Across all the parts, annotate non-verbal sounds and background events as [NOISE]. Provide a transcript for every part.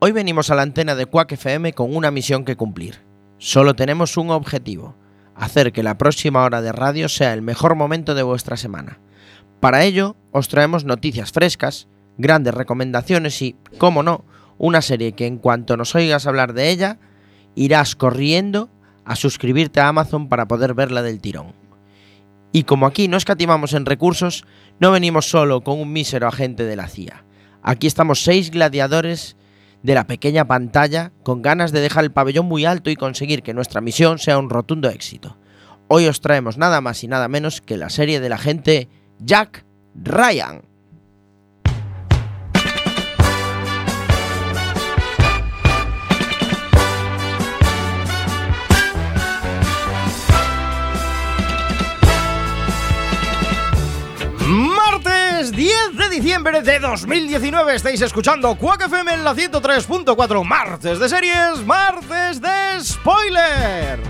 Hoy venimos a la antena de Quack FM con una misión que cumplir. Solo tenemos un objetivo, hacer que la próxima hora de radio sea el mejor momento de vuestra semana. Para ello, os traemos noticias frescas, grandes recomendaciones y, como no, una serie que en cuanto nos oigas hablar de ella, irás corriendo a suscribirte a Amazon para poder verla del tirón. Y como aquí no escatimamos en recursos, no venimos solo con un mísero agente de la CIA. Aquí estamos seis gladiadores de la pequeña pantalla con ganas de dejar el pabellón muy alto y conseguir que nuestra misión sea un rotundo éxito. Hoy os traemos nada más y nada menos que la serie del agente Jack Ryan. Martes 10 de diciembre de 2019 estáis escuchando Quack FM en la 103.4 Martes de series, martes de spoiler.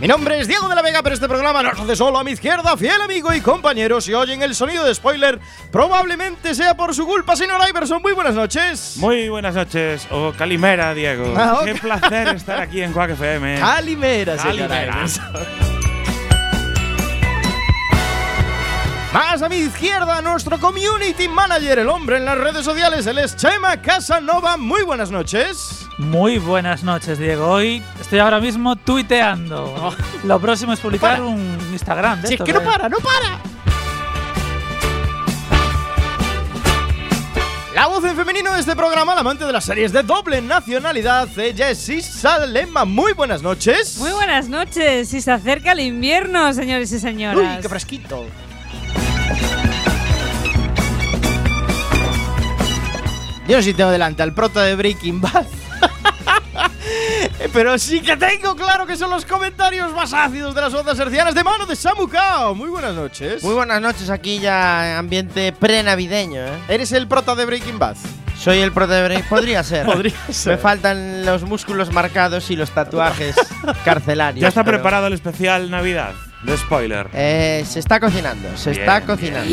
Mi nombre es Diego de la Vega, pero este programa nos hace solo a mi izquierda, fiel amigo y compañero. Si oyen el sonido de spoiler, probablemente sea por su culpa, señor Iverson. Muy buenas noches. Muy buenas noches, o Calimera, Diego. Ah, ok. Qué placer estar aquí en Quack FM. [LAUGHS] Calimera, señor Calimera. Iverson. Más a mi izquierda, nuestro community manager, el hombre en las redes sociales, él es Chema Casanova. Muy buenas noches. Muy buenas noches, Diego. Hoy estoy ahora mismo tuiteando. Lo próximo es publicar un Instagram. de Si es estos que no de- para, no para. La voz en femenino de este programa, la amante de las series de doble nacionalidad, ella es Isa Lema. Muy buenas noches. Muy buenas noches y se acerca el invierno, señores y Uy, señoras. qué fresquito. Yo no sé si tengo delante al prota de Breaking Bad. [LAUGHS] Pero sí que tengo claro que son los comentarios más ácidos de las ondas hercianas de mano de Samu Kao. Muy buenas noches. Muy buenas noches, aquí ya ambiente pre-navideño, ¿eh? ¿Eres el prota de Breaking Bad? Soy el pro de Break. Podría ser. [LAUGHS] Podría ser. Me faltan los músculos marcados y los tatuajes [LAUGHS] carcelarios. ¿Ya está pero, preparado el especial Navidad de spoiler? eh, se está cocinando, se Bien, está bien. cocinando.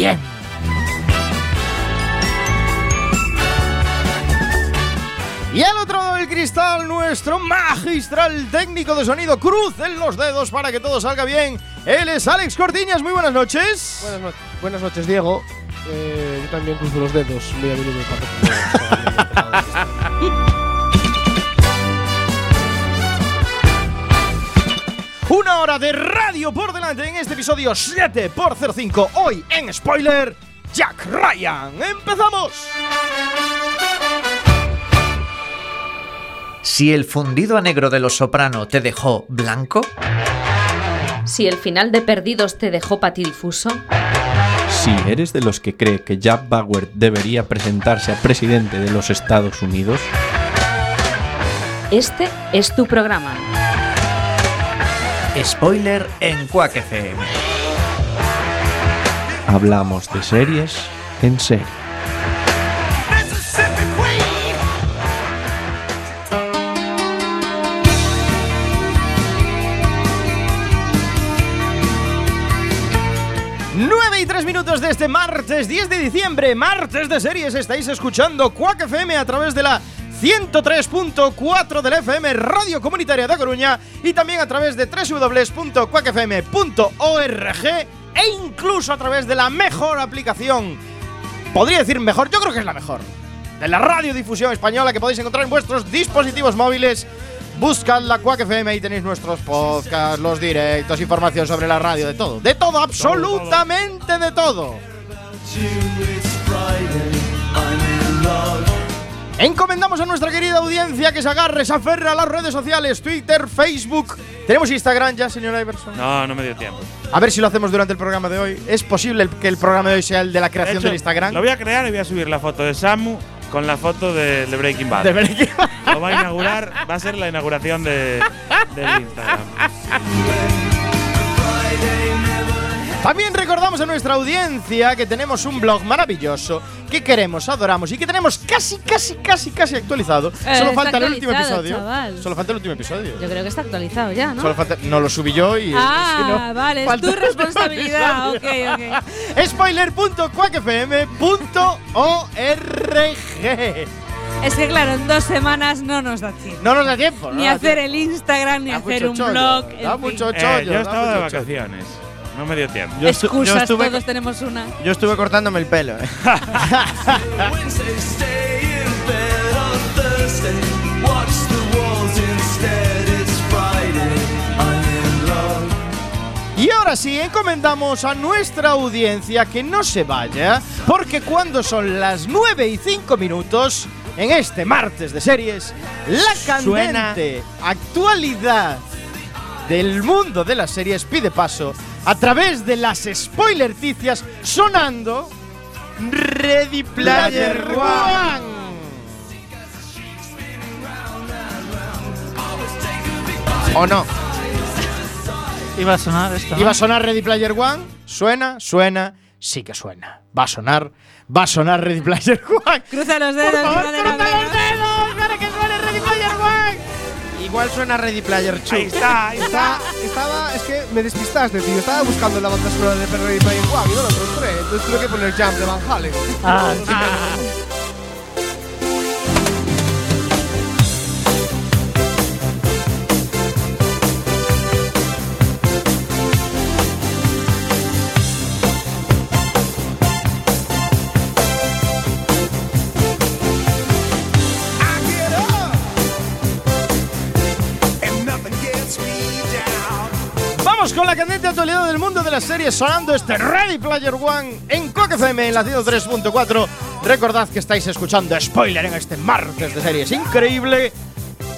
Y al otro lado del cristal, nuestro magistral técnico de sonido. Crucen los dedos para que todo salga bien. Él es Alex Cortiñas. Muy buenas noches. Buenas, no- buenas noches, Diego. Eh, yo también cruzo los dedos muy a [LAUGHS] Una hora de radio por delante en este episodio 7 por 05 Hoy en spoiler, Jack Ryan. ¡Empezamos! Si el fundido a negro de los soprano te dejó blanco, Si el final de Perdidos te dejó patidifuso, Si eres de los que cree que Jack Bauer debería presentarse a presidente de los Estados Unidos, este es tu programa. Spoiler en Quack FM. hablamos de series en serie. Nueve y tres minutos de este martes 10 de diciembre, martes de series. Estáis escuchando Quack FM a través de la 103.4 del FM Radio Comunitaria de Coruña y también a través de www.quackfm.org e incluso a través de la mejor aplicación. Podría decir mejor, yo creo que es la mejor. De la radiodifusión española que podéis encontrar en vuestros dispositivos móviles. Buscad la Quack FM y tenéis nuestros podcasts, los directos, información sobre la radio, de todo. De todo, absolutamente de todo. Encomendamos a nuestra querida audiencia que se agarre, se aferre a las redes sociales, Twitter, Facebook. ¿Tenemos Instagram ya, señor Iverson? No, no me dio tiempo. A ver si lo hacemos durante el programa de hoy. ¿Es posible que el programa de hoy sea el de la De creación hecho, del Instagram? Lo voy a crear y voy a subir la foto de Samu con la foto de, de Breaking Bad. De Breaking Bad. Lo va a inaugurar, va a ser la inauguración de, del Instagram. [LAUGHS] También recordamos a nuestra audiencia que tenemos un blog maravilloso que queremos, adoramos y que tenemos casi, casi, casi, casi actualizado. Eh, Solo falta el último episodio. chaval. Solo falta el último episodio. Yo creo que está actualizado ya, ¿no? Solo falta, no lo subí yo y. ah, no, vale, es tu responsabilidad. ok, ok. [LAUGHS] Es que claro, en dos semanas no nos da tiempo. No nos da tiempo. Ni no da hacer tiempo. el Instagram, ni Da hacer un chollo, blog. Da mucho Eh, chollo. yo de mucho chollo. vacaciones. No me dio tiempo. Yo, estu- yo Excusas, estuve, todos tenemos una. yo estuve cortándome el pelo. eh. Y ahora sí, encomendamos a nuestra audiencia que no se vaya, porque cuando son las 9 y 5 minutos, en este martes de series, la Suena. candente actualidad del mundo de las series pide paso a través de las spoilerticias sonando Ready Player One. ¿O no? Iba a sonar esto. ¿no? Iba a sonar Ready Player One. Suena, suena, sí que suena. Va a sonar, va a sonar Ready Player One. Cruza los Por dedos, favor, Igual suena Ready Player 2. Ahí está, ahí está. Está, estaba, es que me despistaste, tío. Estaba buscando la banda sonora de Perry Player One y no la encontré. Entonces tuve que poner Jump de Van Halen. Ah, [LAUGHS] Vamos con la candente actualidad del mundo de las series sonando este Ready Player One en Coque FM en la 103.4. Recordad que estáis escuchando spoiler en este martes de series increíble.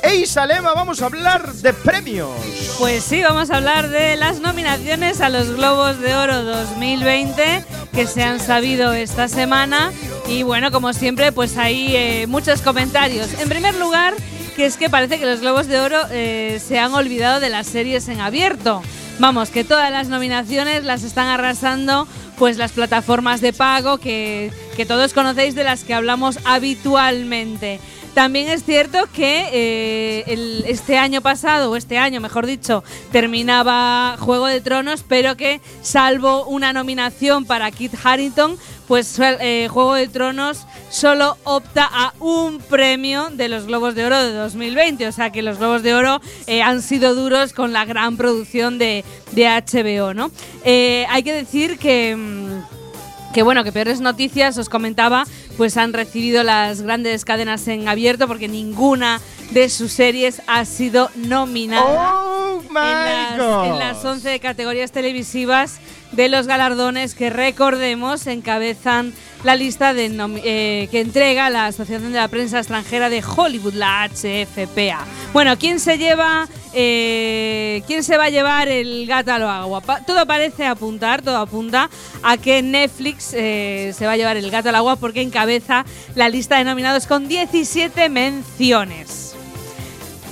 E Isalema, vamos a hablar de premios. Pues sí, vamos a hablar de las nominaciones a los Globos de Oro 2020 que se han sabido esta semana. Y bueno, como siempre, pues hay eh, muchos comentarios. En primer lugar, que es que parece que los Globos de Oro eh, se han olvidado de las series en abierto. Vamos, que todas las nominaciones las están arrasando pues las plataformas de pago que, todos conocéis de las que hablamos habitualmente. También es cierto que eh, este año pasado, o este año mejor dicho, terminaba Juego de Tronos, pero que salvo una nominación para Kit Harrington, pues eh, Juego de Tronos solo opta a un premio de los Globos de Oro de 2020. O sea que los Globos de Oro eh, han sido duros con la gran producción de, de HBO, ¿no? Eh, hay que decir que. mm, que bueno, que peores noticias, os comentaba, pues han recibido las grandes cadenas en abierto porque ninguna de sus series ha sido nominada ¡Oh, en, las, en las 11 categorías televisivas de los galardones que recordemos encabezan la lista de eh, que entrega la Asociación de la Prensa Extranjera de Hollywood, la HFPA. Bueno, ¿quién se lleva, eh, quién se va a llevar el gato al agua? Todo parece apuntar, todo apunta a que Netflix eh, se va a llevar el gato al agua porque encabeza la lista de nominados con 17 menciones.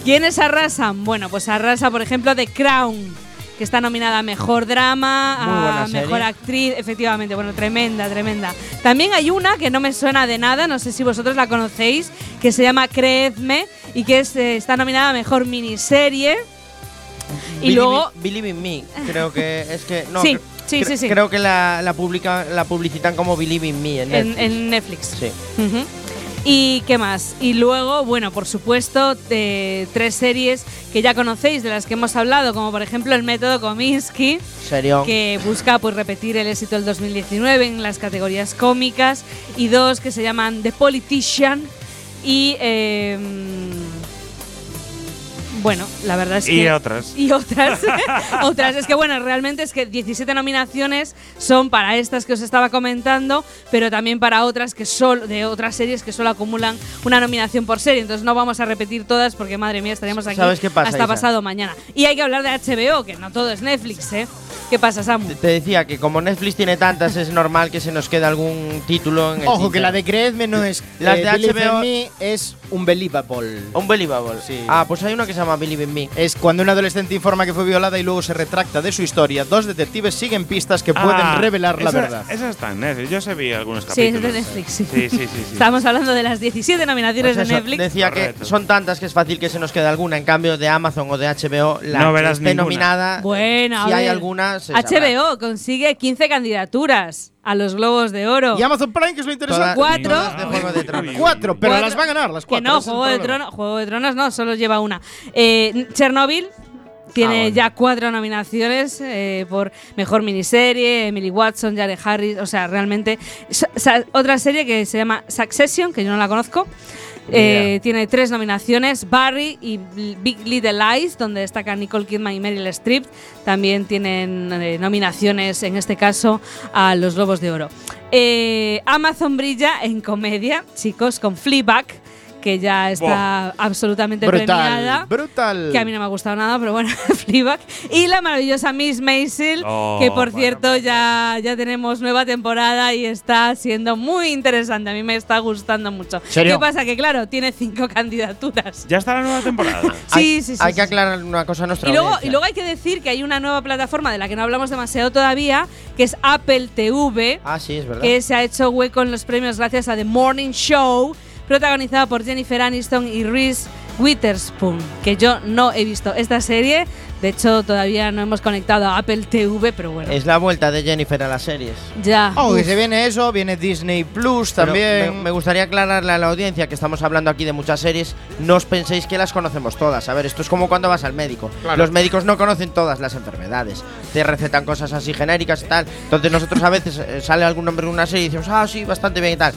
¿Quiénes arrasan? Bueno, pues arrasa, por ejemplo, The Crown, que está nominada a Mejor Drama, a. Mejor Actriz, efectivamente, bueno, tremenda, tremenda. También hay una que no me suena de nada, no sé si vosotros la conocéis, que se llama Creedme y que es, eh, está nominada a Mejor Miniserie. Y luego, Believe in Me, creo que [LAUGHS] es que. No, Sí, sí, sí, sí. Creo que la, la, publica, la publicitan como Believe in Me en Netflix. en Netflix. Sí. Ujú. ¿Y qué más? Y luego, bueno, por supuesto, eh, tres series que ya conocéis, de las que hemos hablado, como por ejemplo El Método Kominsky, Serio. que busca pues repetir el éxito del 2019 en las categorías cómicas, y dos que se llaman The Politician y... eh, bueno, la verdad es Y que otras. [LAUGHS] y otras. [LAUGHS] otras. Es que bueno, realmente es que 17 nominaciones son para estas que os estaba comentando, pero también para otras que solo de otras series que solo acumulan una nominación por serie. Entonces no vamos a repetir todas porque madre mía, estaríamos aquí ¿Sabes qué pasa, hasta Isa? pasado mañana. Y hay que hablar de HBO, que no todo es Netflix, ¿eh? ¿Qué pasa, Samu? Te- decía que como Netflix tiene tantas, es normal que se nos quede algún título en el Ojo, que la de Creedme no es. Las eh, de HBO Me es Unbelievable. Unbelievable. Sí. Ah, pues hay una que se llama llama Believe in Me. Es cuando un adolescente informa que fue violada y luego se retracta de su historia. Dos detectives siguen pistas que pueden Ah, revelar la esa- verdad. Esa está en Netflix. Yo se vi algunos Sí, es capítulos. de Netflix, sí. Sí, sí, sí. sí. Estamos hablando de las 17 nominaciones Pues de Netflix. Decía Correcto. que son tantas que es fácil que se nos quede alguna. En cambio, de Amazon o de HBO, la No que verás esté ninguna. nominada, Bueno, si a hay alguna, se sabrá. HBO consigue 15 candidaturas a los Globos de Oro. Y Amazon Prime, que es lo interesante. Cuatro. de Juego de Tronos. Cuatro, pero Cuatro. las va a ganar las que cuatro. no, es el Juego de. Tronos, Juego de Tronos no, solo lleva una. Eh, Chernobyl tiene Ah, bueno. ya cuatro nominaciones eh, por mejor miniserie, Emily Watson, Jared Harris, o sea, realmente. sa- otra serie que se llama Succession, que yo no la conozco. Eh, tiene tres nominaciones, Barry y Big Little Lies, donde destacan Nicole Kidman y Meryl Streep. También tienen eh, nominaciones, en este caso, a los Globos de Oro. Eh, Amazon brilla en comedia, chicos, con Fleabag, que ya está absolutamente premiada. Brutal. Brutal. Que a mí no me ha gustado nada, pero bueno, [LAUGHS] Fleabag. Y la maravillosa Miss Maisel, Oh, que por bueno, cierto ya, ya tenemos nueva temporada y está siendo muy interesante. A mí me está gustando mucho. ¿Serio? ¿Qué pasa? Que claro, tiene cinco candidaturas. Ya está la nueva temporada. [LAUGHS] Sí, sí, sí. Hay sí, que sí. aclarar una cosa a nuestra Y luego, audiencia. y luego hay que decir que hay una nueva plataforma de la que no hablamos demasiado todavía, que es Apple TV, Ah, sí, es verdad. que se ha hecho hueco en los premios gracias a The Morning Show, protagonizada por Jennifer Aniston y Reese Witherspoon, que yo no he visto esta serie. De hecho, todavía no hemos conectado a Apple TV, pero bueno. Es la vuelta de Jennifer a las series. ya. Oh, que se viene eso, viene Disney Plus también. Me, me gustaría aclararle a la audiencia que estamos hablando aquí de muchas series. No os penséis que las conocemos todas. A ver, esto es como cuando vas al médico. Los médicos no conocen todas las enfermedades. Te recetan cosas así genéricas y tal. Entonces nosotros a veces eh, sale algún nombre en una serie y decimos, ah, sí, bastante bien y tal.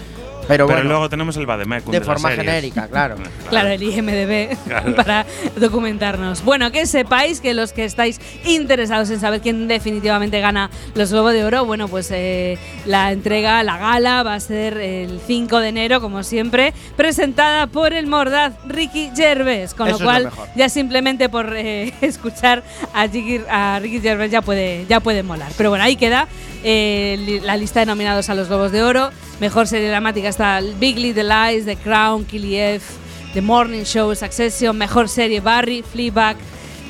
Pero, Pero bueno, luego tenemos el Bademecum de forma genérica, claro. Claro, el IMDB Claro. [LAUGHS] para documentarnos. Bueno, que sepáis que los que estáis interesados en saber quién definitivamente gana los Globos de Oro, bueno, pues eh, la entrega, la gala va a ser el 5 de enero, como siempre, presentada por el mordaz Ricky Gervais, con Eso lo es lo cual mejor. ya simplemente por eh, [LAUGHS] escuchar a, Ricky- a Ricky Gervais ya puede, ya puede molar. Pero bueno, ahí queda eh, la lista de nominados a los Globos de Oro. Mejor serie dramática está Big Little Lies, The Crown, Kiliev, The Morning Show, Succession. Mejor serie Barry, Fleabag,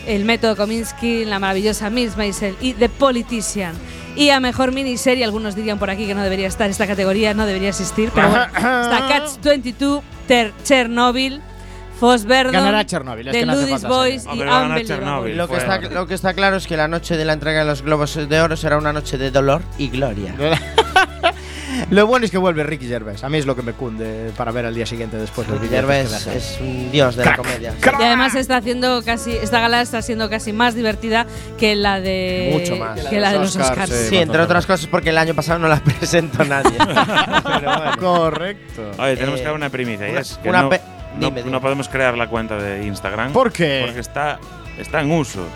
El Método Kominsky, La Maravillosa Miss Maisel y The Politician. Y a mejor miniserie, algunos dirían por aquí que no debería estar esta categoría, no debería existir, pero bueno, está Catch 22, Ter- Chernobyl, Foss Verdon, Ganará Chernobyl, es The que no hace Ludis falta Boys Hombre, y Unbelievable. Chernobyl. Lo que, está, lo que está claro es que la noche de la entrega de los Globos de Oro será una noche de dolor y gloria. [LAUGHS] [LAUGHS] Lo bueno es que vuelve Ricky Gervais. A mí es lo que me cunde para ver al día siguiente después vídeo. Gervais es un dios de la comedia. Y además está haciendo casi esta gala está siendo casi más divertida que la de Mucho más. que la de los Oscars, Oscars. sí. Sí, entre otras cosas porque el año pasado no la [LAUGHS] presentó nadie. [LAUGHS] Pero bueno. Correcto. Oye, tenemos Eh, que dar una primicia. y una- es que una no, pe- no- dime, dime. no podemos crear la cuenta de Instagram. ¿Por qué? Porque está, está en uso.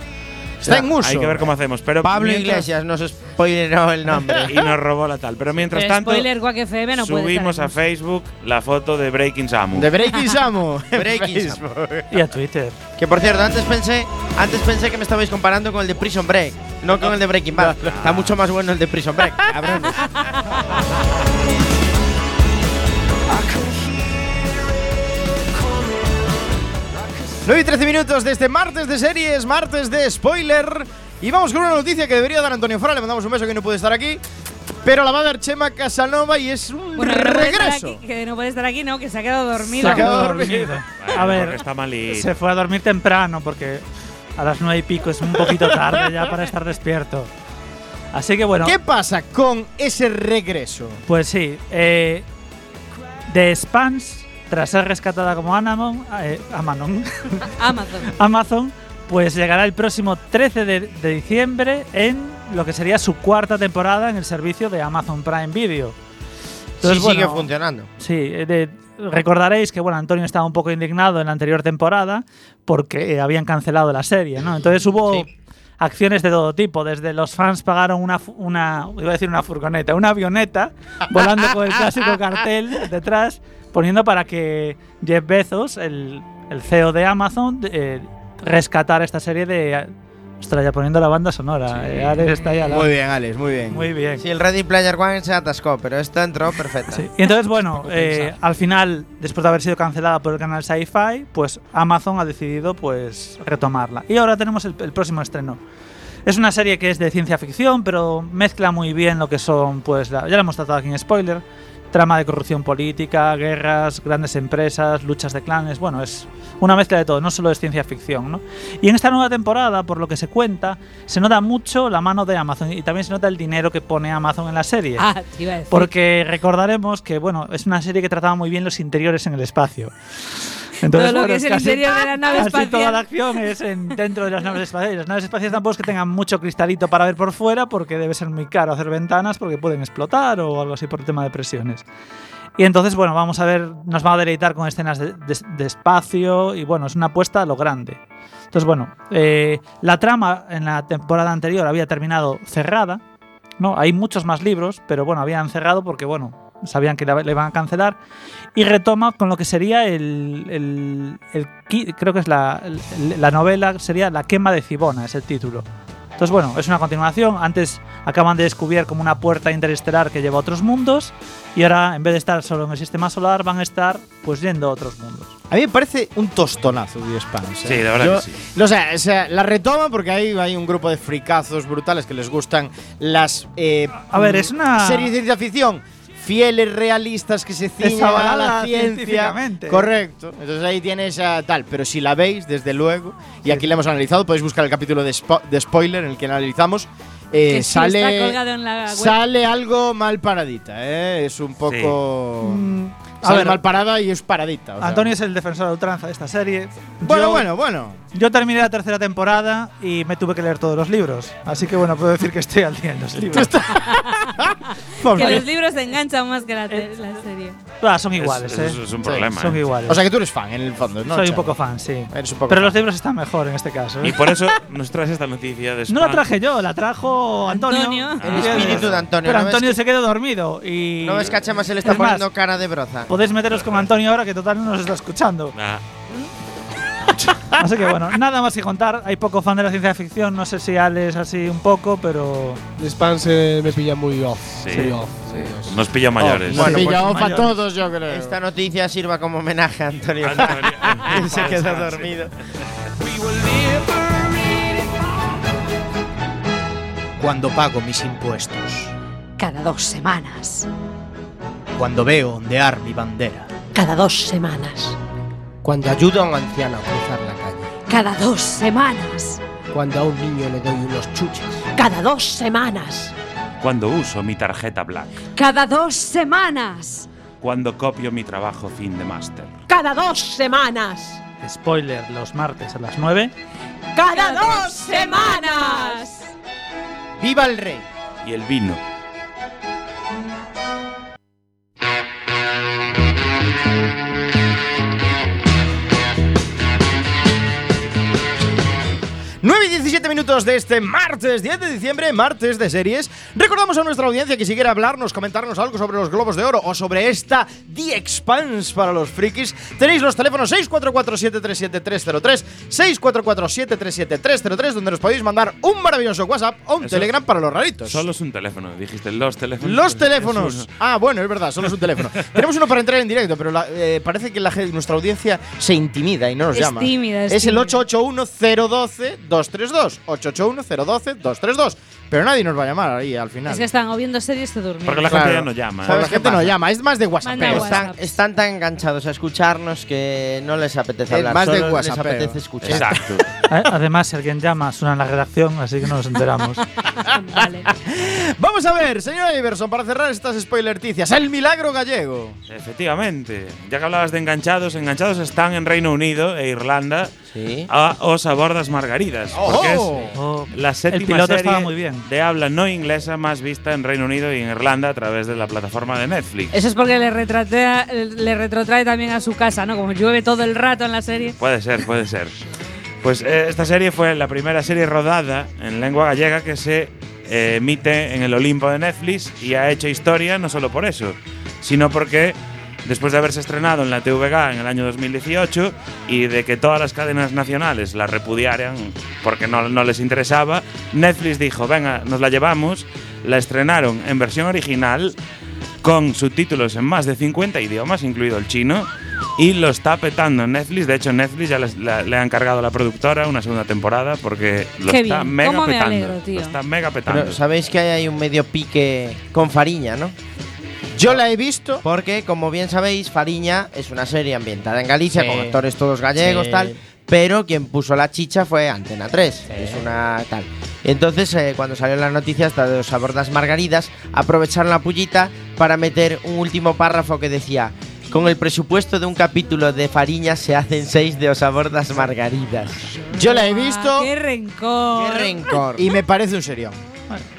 Está en uso. Hay que ver cómo hacemos. Pero Pablo mientras- Iglesias nos spoileró el nombre. [LAUGHS] Y nos robó la tal. Pero mientras Pero tanto, spoiler FM no puede subimos a Facebook la foto de Breaking Samu. De Breaking Samu. [LAUGHS] Breaking Facebook. Y a Twitter. Que por cierto, antes pensé, antes pensé que me estabais comparando con el de Prison Break, no con el de Breaking Bad. Está mucho más bueno el de Prison Break, [LAUGHS] 9 y 13 minutos de este martes de series, martes de spoiler. Y vamos con una noticia que debería dar Antonio Fora. Le mandamos un beso que no puede estar aquí. Pero la va a dar Chema Casanova y es un Bueno, que no, regreso. aquí, que no puede estar aquí, no, que se ha quedado dormido. Se ha quedado dormido. Bueno, A ver, está malito. Se fue a dormir temprano porque a las nueve y pico es un poquito tarde ya para estar despierto. Así que bueno, ¿Qué pasa con ese regreso? pues sí. Eh, The Spans, tras ser rescatada como Anamon, eh, Amanon, [LAUGHS] Amazon. Amazon, pues llegará el próximo 13 de, de diciembre en lo que sería su cuarta temporada en el servicio de Amazon Prime Video. Sí, Entonces, sigue funcionando. Sí, eh, de- recordaréis que bueno, Antonio estaba un poco indignado en la anterior temporada porque eh, habían cancelado la serie, ¿no? Entonces hubo Sí. acciones de todo tipo, desde los fans pagaron una, una iba a decir una furgoneta, una avioneta volando con el clásico [LAUGHS] cartel detrás, poniendo para que Jeff Bezos, el, el CEO de Amazon, eh, rescatara esta serie de Ostras, ya poniendo la banda sonora. eh, Alex está ahí al lado. Muy bien, Alex, muy bien. Muy bien. Sí, el Ready Player One se atascó, pero esto entró perfecto. Sí. Y entonces, bueno, [LAUGHS] eh, al final, después de haber sido cancelada por el canal Sci-Fi, pues Amazon ha decidido pues retomarla. Y ahora tenemos el, el próximo estreno. Es una serie que es de ciencia ficción, pero mezcla muy bien lo que son, pues, la- ya lo hemos tratado aquí en spoiler, trama de corrupción política, guerras, grandes empresas, luchas de clanes, bueno, es una mezcla de todo, no solo es ciencia ficción, ¿no? Y en esta nueva temporada, por lo que se cuenta, se nota mucho la mano de Amazon y también se nota el dinero que pone Amazon en la serie. Ah, te iba a decir. Porque recordaremos que, bueno, es una serie que trataba muy bien los interiores en el espacio. Entonces, Todo lo que es el interior de la nave espacial. toda la acción es en- dentro de las naves espaciales. Las naves espaciales tampoco es que tengan mucho cristalito para ver por fuera, porque debe ser muy caro hacer ventanas, porque pueden explotar o algo así por el tema de presiones. Y entonces, bueno, vamos a ver, nos va a deleitar con escenas de, de- de espacio y, bueno, es una apuesta a lo grande. Entonces, bueno, eh, la trama en la temporada anterior había terminado cerrada, ¿no? Hay muchos más libros, pero bueno, habían cerrado porque, bueno, sabían que la- le iban a cancelar. Y retoma con lo que sería el. el- el creo que es la, la novela, sería La quema de Cibona, es el título. Entonces, bueno, es una continuación. Antes acaban de descubrir como una puerta interestelar que lleva a otros mundos. Y ahora, en vez de estar solo en el sistema solar, van a estar pues yendo a otros mundos. A mí me parece un tostonazo The Expanse. Sí, ¿eh? la verdad Yo- que sí. O sea, o sea, la retoma porque hay, hay un grupo de fricazos brutales que les gustan las. eh, A ver, es una- Series de ciencia ficción fieles, realistas, que se ciñen a la ciencia. Correcto. Entonces ahí tienes a tal. Pero si la veis, desde luego, y aquí la hemos analizado, podéis buscar el capítulo de, spo- de spoiler en el que analizamos. eh, Que sí sale, está colgado en la web. sale algo mal paradita, ¿eh? Es un poco. Mm, Sale ver, mal parada y es paradita. o sea. Antonio es el defensor a ultranza de esta serie. Bueno, Yo- bueno, bueno. Yo terminé la tercera temporada y me tuve que leer todos los libros. Así que bueno, puedo decir que estoy al día en los libros. [LAUGHS] Que los libros te enganchan más que la, te- la serie. Ah, son iguales, Es- ¿eh? es- es un Sí, problema. Son ¿eh? iguales. O sea que tú eres fan en el fondo, ¿no? Soy un poco fan, sí. Eres un poco Pero fan. los libros están mejor en este caso. ¿eh? Y por eso [LAUGHS] nos traes esta noticia de No la traje yo, la trajo Antonio. Antonio. El espíritu de Antonio. Pero ¿no Antonio que- se quedó dormido y. ¿No ves que a Chema se le está Es más, poniendo cara de broza? Podéis meteros con Antonio ahora que total no nos está escuchando. Ah, Así que bueno, [LAUGHS] nada más que contar. Hay poco fan de la ciencia ficción, no sé si Alex así un poco, pero. The Expanse me pilla muy off. Sí. Muy off. sí, sí. nos pilla mayores. Bueno, Bueno, pilla pues, off a mayor. todos, yo creo. Esta noticia sirva como homenaje a Antonio. Antonio. [LAUGHS] Se quedó dormido. Cuando pago mis impuestos. Cada dos semanas. Cuando veo ondear mi bandera. Cada dos semanas. Cuando ayudo a un anciano a cruzar la calle. Cada dos semanas. Cuando a un niño le doy unos chuches. Cada dos semanas. Cuando uso mi tarjeta Black. Cada dos semanas. Cuando copio mi trabajo fin de máster. Cada dos semanas. Spoiler, los martes a las 9. Cada dos semanas. ¡Viva el rey! Y el vino. 17 minutos de este martes 10 de diciembre, martes de series. Recordamos a nuestra audiencia que si quiere hablarnos, comentarnos algo sobre los globos de oro o sobre esta The Expanse para los frikis, tenéis los teléfonos 644-737-303, 644-737-303, donde nos podéis mandar un maravilloso WhatsApp o un Eso- Telegram para los raritos. Solo es un teléfono. Dijiste los teléfonos. Los Es teléfonos. Ah, bueno, es verdad, solo es un teléfono. [LAUGHS] Tenemos uno para entrar en directo, pero la- eh, parece que la, nuestra audiencia se intimida y no nos Es llama. tímida, es el tímida. 881-012-232. 881-012-232. Pero nadie nos va a llamar ahí al final. Es que están o viendo series o durmiendo. Porque la Claro. gente ya no llama. ¿eh? La ¿Sabes qué gente no llama, es más de WhatsApp. WhatsApp. Están, están tan enganchados a escucharnos que no les apetece Es hablar. más de solo les apetece escuchar. Exacto. Además, si alguien llama, suena en la redacción, así que no nos enteramos. [LAUGHS] Vale. Vamos a ver, señor Iverson, para cerrar estas spoilerticias. El milagro gallego. Efectivamente. Ya que hablabas de enganchados, enganchados están en Reino Unido e Irlanda Sí. a Os a bordas margaridas. Porque. Oh, la séptima piloto serie estaba muy bien. De habla no inglesa más vista en Reino Unido y en Irlanda a través de la plataforma de Netflix. Eso es porque le, retratea- le retrotrae también a su casa, ¿no? Como llueve todo el rato en la serie. Puede ser, puede ser. Pues eh, esta serie fue la primera serie rodada en lengua gallega que se eh, emite en el Olimpo de Netflix y ha hecho historia no solo por eso, sino porque después de haberse estrenado en la TVG en el año 2018 y de que todas las cadenas nacionales la repudiaran porque no, no les interesaba, Netflix dijo, venga, nos la llevamos, la estrenaron en versión original con subtítulos en más de 50 idiomas, incluido el chino, y lo está petando en Netflix. De hecho, Netflix ya les- la- le ha encargado a la productora una segunda temporada porque lo Qué está bien, mega cómo me petando. alegro, tío. Lo está mega petando. Pero sabéis que hay un medio pique con Fariña, ¿no? Yo la he visto. Porque, como bien sabéis, Fariña es una serie ambientada en Galicia, Sí. con actores todos gallegos, Sí. tal. Pero quien puso la chicha fue Antena 3. Es una tal. Entonces, eh, cuando salió la noticia hasta de los abordas margaridas, aprovecharon la pullita para meter un último párrafo que decía. Con el presupuesto de un capítulo de Fariña se hacen seis de os abordas margaridas. Yo la he visto. Ah, ¡Qué rencor! ¡Qué rencor! Y me parece un serión.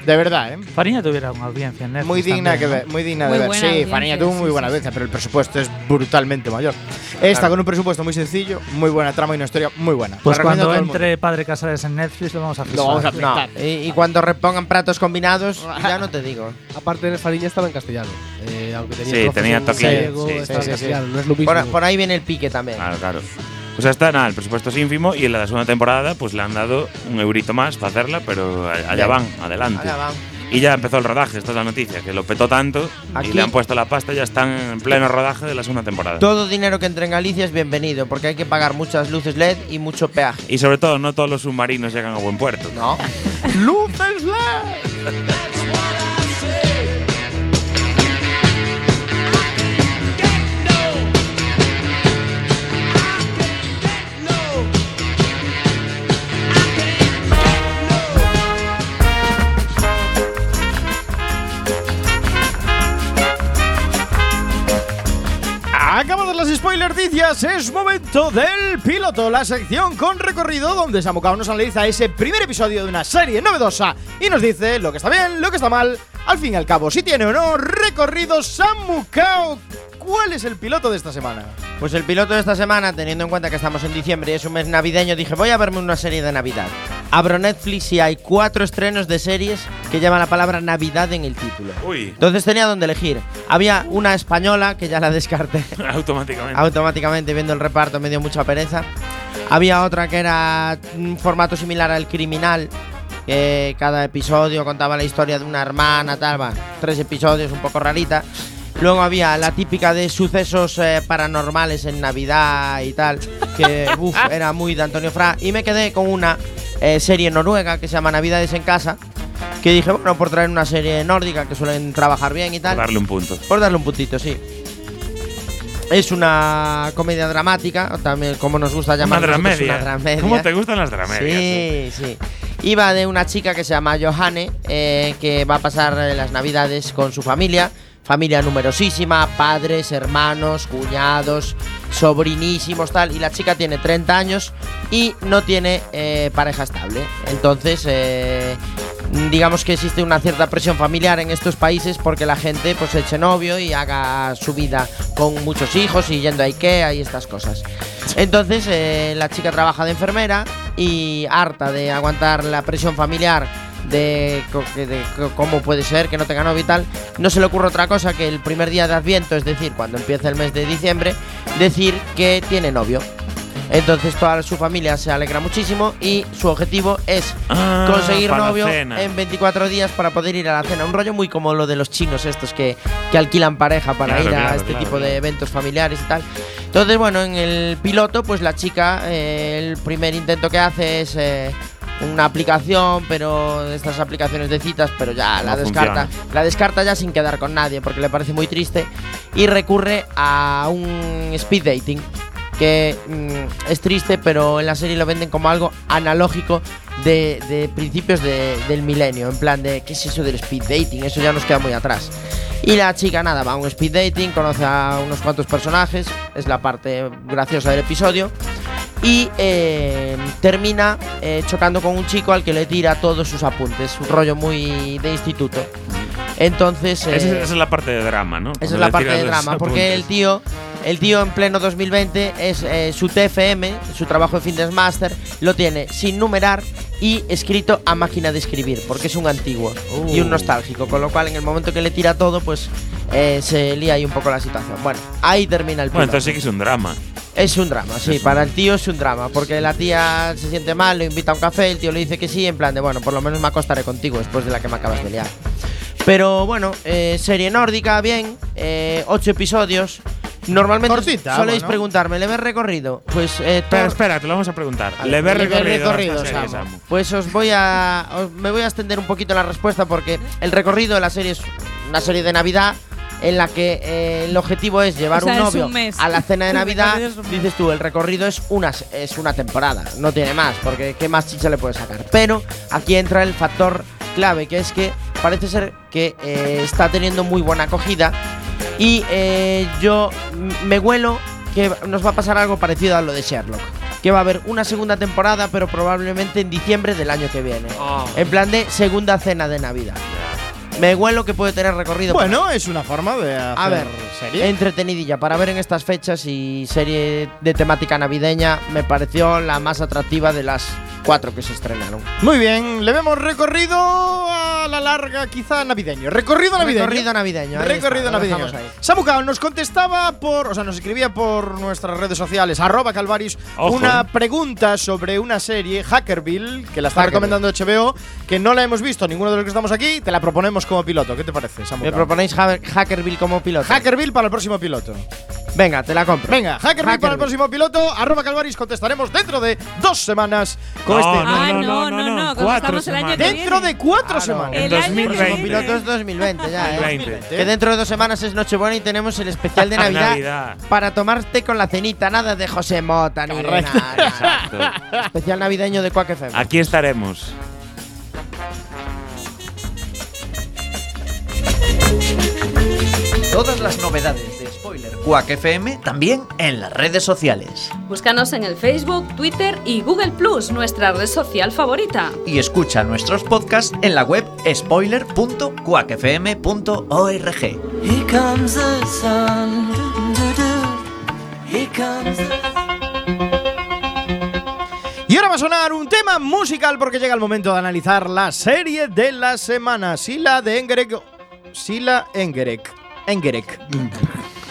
De verdad, ¿eh? Fariña tuviera una audiencia en Netflix Muy digna, también, que ¿no? ver, muy digna Muy de ver. Sí, Fariña tuvo muy sí, buena sí, audiencia, pero el presupuesto es brutalmente mayor. Esta con un presupuesto muy sencillo, muy buena trama y una historia muy buena. Pues cuando entre Padre Casares en Netflix lo vamos a Lo vamos a. No, y, y cuando repongan platos combinados, [LAUGHS] ya no te digo. Aparte, Fariña estaba en castellano. Eh, aunque tenía Sí, tenía gallego, sí, estaba sí, en sí, no mismo. Por, por ahí viene el pique también. Claro, claro. Pues ya está, nada, el presupuesto es ínfimo y en la segunda temporada pues le han dado un eurito más para hacerla, pero allá van, adelante. Allá van. Y ya empezó el rodaje, esta es la noticia, que lo petó tanto Aquí- y le han puesto la pasta y ya están en pleno rodaje de la segunda temporada. Todo dinero que entre en Galicia es bienvenido, porque hay que pagar muchas luces LED y mucho peaje. Y sobre todo, no todos los submarinos llegan a buen puerto. No. [LAUGHS] ¡Luces LED! Acabadas las spoilerdicias, es momento del piloto, la sección con recorrido donde Samucao nos analiza ese primer episodio de una serie novedosa y nos dice lo que está bien, lo que está mal, al fin y al cabo, si tiene o no recorrido Samucao. ¿Cuál es el piloto de esta semana? Pues el piloto de esta semana, teniendo en cuenta que estamos en diciembre y es un mes navideño, dije voy a verme una serie de Navidad. Abro Netflix y hay cuatro estrenos de series que llevan la palabra Navidad en el título. Uy, Entonces tenía donde elegir. Había una española que ya la descarté [LAUGHS] automáticamente. automáticamente viendo el reparto, me dio mucha pereza. Había otra que era un formato similar al criminal. Que cada episodio contaba la historia de una hermana, tal, va, tres episodios, un poco rarita. Luego había la típica de sucesos eh, paranormales en Navidad y tal, que [LAUGHS] uf, era muy de Antonio Fra. Y me quedé con una eh, serie noruega que se llama Navidades en Casa, que dije, bueno, por traer una serie nórdica que suelen trabajar bien y tal. Darle un punto. Por darle un puntito, sí. Es una comedia dramática, también como nos gusta Una llamar dramedia. una dramedia. ¿Cómo te gustan las dramedias? Sí, sí. Iba de una chica que se llama Johanne, eh, que va a pasar eh, las navidades con su familia. Familia numerosísima, padres, hermanos, cuñados, sobrinísimos, tal. Y la chica tiene 30 años y no tiene eh, pareja estable. Entonces, eh, digamos que existe una cierta presión familiar en estos países porque la gente pues eche novio y haga su vida con muchos hijos y yendo a Ikea y estas cosas. Entonces eh, la chica trabaja de enfermera y harta de aguantar la presión familiar de, de cómo puede ser que no tenga novio y tal, no se le ocurre otra cosa que el primer día de Adviento, es decir, cuando empieza el mes de diciembre, decir que tiene novio. Entonces toda su familia se alegra muchísimo y su objetivo es Ah, conseguir novio en 24 días para poder ir a la cena. Un rollo muy como lo de los chinos estos que, que alquilan pareja para Claro, ir a claro, este claro, tipo de eventos familiares y tal. Entonces, bueno, en el piloto, pues la chica, eh, el primer intento que hace es eh, una aplicación, pero estas aplicaciones de citas, pero ya la descarta. funciona. La descarta ya sin quedar con nadie porque le parece muy triste y recurre a un speed dating que mm, es triste, pero en la serie lo venden como algo analógico de, de principios de- del milenio. En plan de, ¿qué es eso del speed dating? Eso ya nos queda muy atrás. Y la chica, nada, va a un speed dating, conoce a unos cuantos personajes, es la parte graciosa del episodio. Y eh, termina eh, chocando con un chico al que le tira todos sus apuntes, un rollo muy de instituto. Entonces. Esa, es- eh, esa es la parte de drama, ¿no? esa es la le parte de drama, porque el tío, el tío en pleno 2020 es eh, su TFM, su trabajo de fitness master, lo tiene sin numerar y escrito a máquina de escribir, porque es un antiguo y un nostálgico, con lo cual en el momento que le tira todo, pues eh, se lía ahí un poco la situación. Bueno, ahí termina el Bueno, piloto. entonces sí que es un drama. Es un drama, sí, para el tío es un drama, porque la tía se siente mal, lo invita a un café, el tío le dice que sí, en plan de, bueno, por lo menos me acostaré contigo después de la que me acabas de liar. Pero bueno, eh, serie nórdica, bien, eh, ocho episodios. Normalmente Cortita, soléis bueno. preguntarme, ¿le ves recorrido? Pues eh, Espera, Thor- espera, te lo vamos a preguntar. ¿Le ves le ves recorrido, recorrido, serie, Samu. Samu? Pues os voy a os- me voy a extender un poquito la respuesta porque el recorrido de la serie es una serie de Navidad en la que eh, el objetivo es llevar O sea, un novio un mes. a la cena de [LAUGHS] Navidad. Dices tú, el recorrido es una es una temporada, no tiene más, porque qué más chicha le puedes sacar. Pero aquí entra el factor clave, que es que parece ser que eh, está teniendo muy buena acogida y eh, yo me huelo que nos va a pasar algo parecido a lo de Sherlock. Que va a haber una segunda temporada, pero probablemente en diciembre del año que viene. En plan de segunda cena de Navidad. Me huelo que puede tener recorrido. Bueno, es una forma de hacer A ver, serie. entretenidilla para ver en estas fechas y serie de temática navideña me pareció la más atractiva de las cuatro que se estrenaron. Muy bien, le vemos recorrido a la larga, quizá navideño. Recorrido navideño. Recorrido navideño. ahí Recorrido está, navideño. dejamos ahí. Samu Cao nos contestaba por, o sea, nos escribía por nuestras redes sociales, arroba calvaris, Ojo, una pregunta sobre una serie, Hackerville, que la está Hackerville. recomendando HBO, que no la hemos visto ninguno de los que estamos aquí, te la proponemos como piloto. ¿Qué te parece, Samu ¿Me proponéis Ha- Hackerville como piloto? Hackerville para el próximo piloto. Venga, te la compro. Venga, Hackerville, para el próximo piloto, arroba calvaris, contestaremos dentro de dos semanas con No, este. no, Ay, no, no, no, no, no, no, cuatro contestamos el año Dentro de cuatro Claro. semanas. En El año que El 2020. piloto es 2020 ya, ¿eh? 2020. Que dentro de dos semanas es Nochebuena y tenemos el especial de [LAUGHS] Navidad, Navidad. para tomarte con la cenita, nada de José Mota ni de nada. [LAUGHS] Especial navideño de Quack FM. Aquí estaremos. Todas las novedades de Spoiler Quack FM también en las redes sociales. Búscanos en el Facebook, Twitter y Google Plus, nuestra red social favorita. Y escucha nuestros podcasts en la web spoiler.quackfm.org. Here comes the sun. doo-doo. Here comes the Y ahora va a sonar un tema musical porque llega el momento de analizar la serie de la semana. Sila de Engerek. Sila Engerek. Engerek.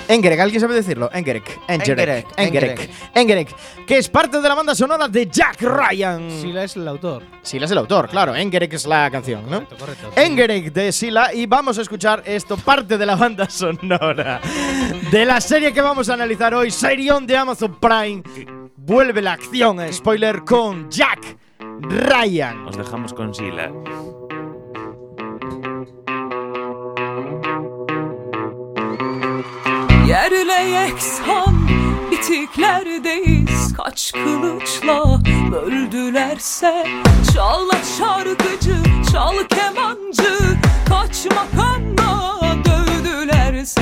Engerek, ¿alguien sabe decirlo? Engerek. Engerek. Engerek, Engerek. Engerek. Que es parte de la banda sonora de Jack Ryan. Sila es el autor. Sila es el autor, claro. Engerek es la canción, ¿no? Correcto, correcto. Engerek de Sila y vamos a escuchar esto, parte de la banda [LAUGHS] sonora de la serie que vamos a analizar hoy, Serión de Amazon Prime. Vuelve la acción, spoiler, con Jack Ryan. Os dejamos con Sila. Yerle yeksan bitiklerdeyiz. Kaç kılıçla böldülerse Çal şarkıcı, çal kemancı. Kaç makamla dövdülerse.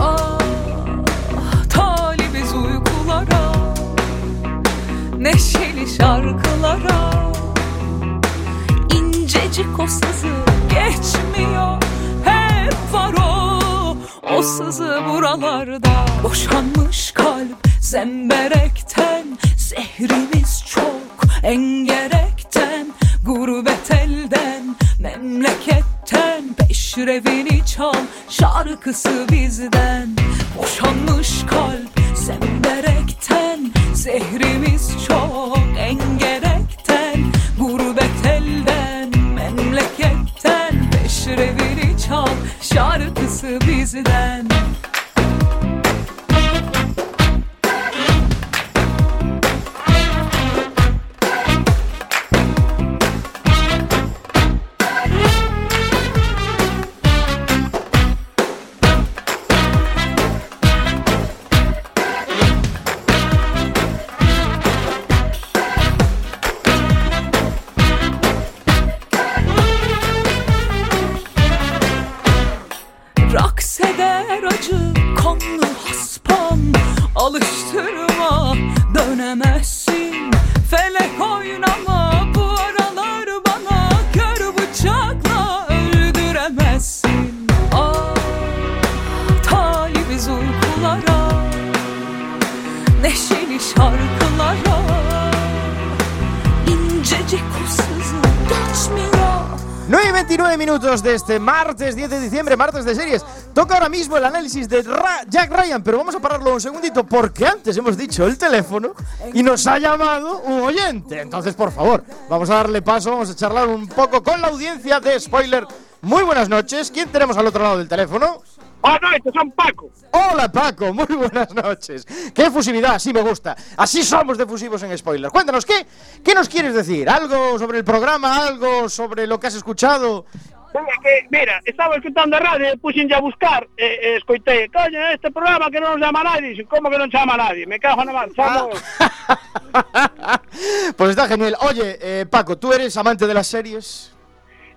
Ah talibiz uykulara Neşeli şarkılara. İncecik o sızı geçmiyor Hep var o o sızı buralarda Boşanmış kalp zemberekten. Zehrimiz çok engerekten. Gurbet elden memleketten. Peşrevini çal şarkısı bizden. Boşanmış kalp zemberekten. Zehrimiz çok engerekten. Gurbet elden memleketten. Peşrevini çal şarkısı bizden de martes 10 de diciembre, martes de series. Toca ahora mismo el análisis de Ra- Jack Ryan, pero vamos a pararlo un segundito porque antes hemos dicho el teléfono y nos ha llamado un oyente. Entonces, por favor, vamos a darle paso, vamos a charlar un poco con la audiencia de Spoiler. Muy buenas noches. ¿Quién tenemos al otro lado del teléfono? Buenas noches, son Paco. Hola Paco, muy buenas noches. Qué efusividad, así me gusta. Así somos de efusivos en Spoiler. Cuéntanos, ¿qué, ¿qué nos quieres decir? ¿Algo sobre el programa? ¿Algo sobre lo que has escuchado? Mira, que, mira, estaba escuchando a radio, puxenlle a buscar, e, e escoitei, coño, este programa que non nos llama nadie, Dixen, como que non chama a nadie? Me cago na man, somos... Pues está genial. Oye, eh, Paco, ¿tú eres amante de las series?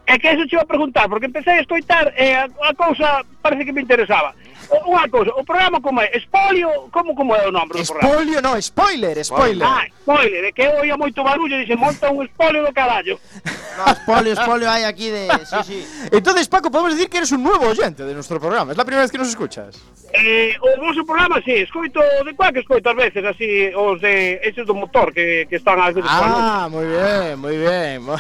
É que eso te iba a preguntar, porque empecé a escoitar e a, a cousa parece que me interesaba. unha cousa, o programa como é? Espolio, como como é o nome do programa? Espolio, non, spoiler, spoiler. Ah, spoiler, é que eu oía moito barullo e dixen, monta un espolio do carallo. No, espolio, espolio hai aquí de... Sí, sí. [LAUGHS] Entonces, Paco, podemos decir que eres un nuevo oyente de nuestro programa. Es la primera vez que nos escuchas. Eh, o vosso programa, si, sí, escoito de cuac, escoito ás veces, así, os de eses do motor que, que están ás veces Ah, moi ben, moi ben [LAUGHS]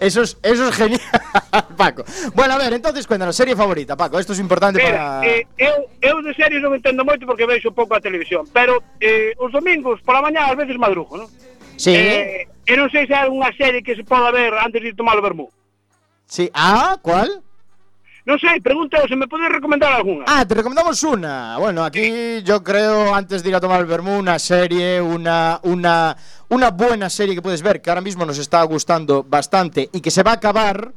Eso es, eso es genial, [LAUGHS] Paco. Bueno, a ver, entonces, cuéntanos, serie favorita, Paco, isto é es importante Mira, para... Eh, eu, eu de series non entendo moito porque veixo pouco a televisión Pero eh, os domingos, pola mañá, ás veces madrugo, non? Sí. Eh, Eu non sei se hai unha serie que se poda ver antes de tomar o vermú. Sí, ah, cual? Non sei, pregunta se me podes recomendar algunha. Ah, te recomendamos una. Bueno, aquí yo creo, antes de ir a tomar el vermú, una serie, una, una, una buena serie que puedes ver, que ahora mismo nos está gustando bastante y que se va a acabar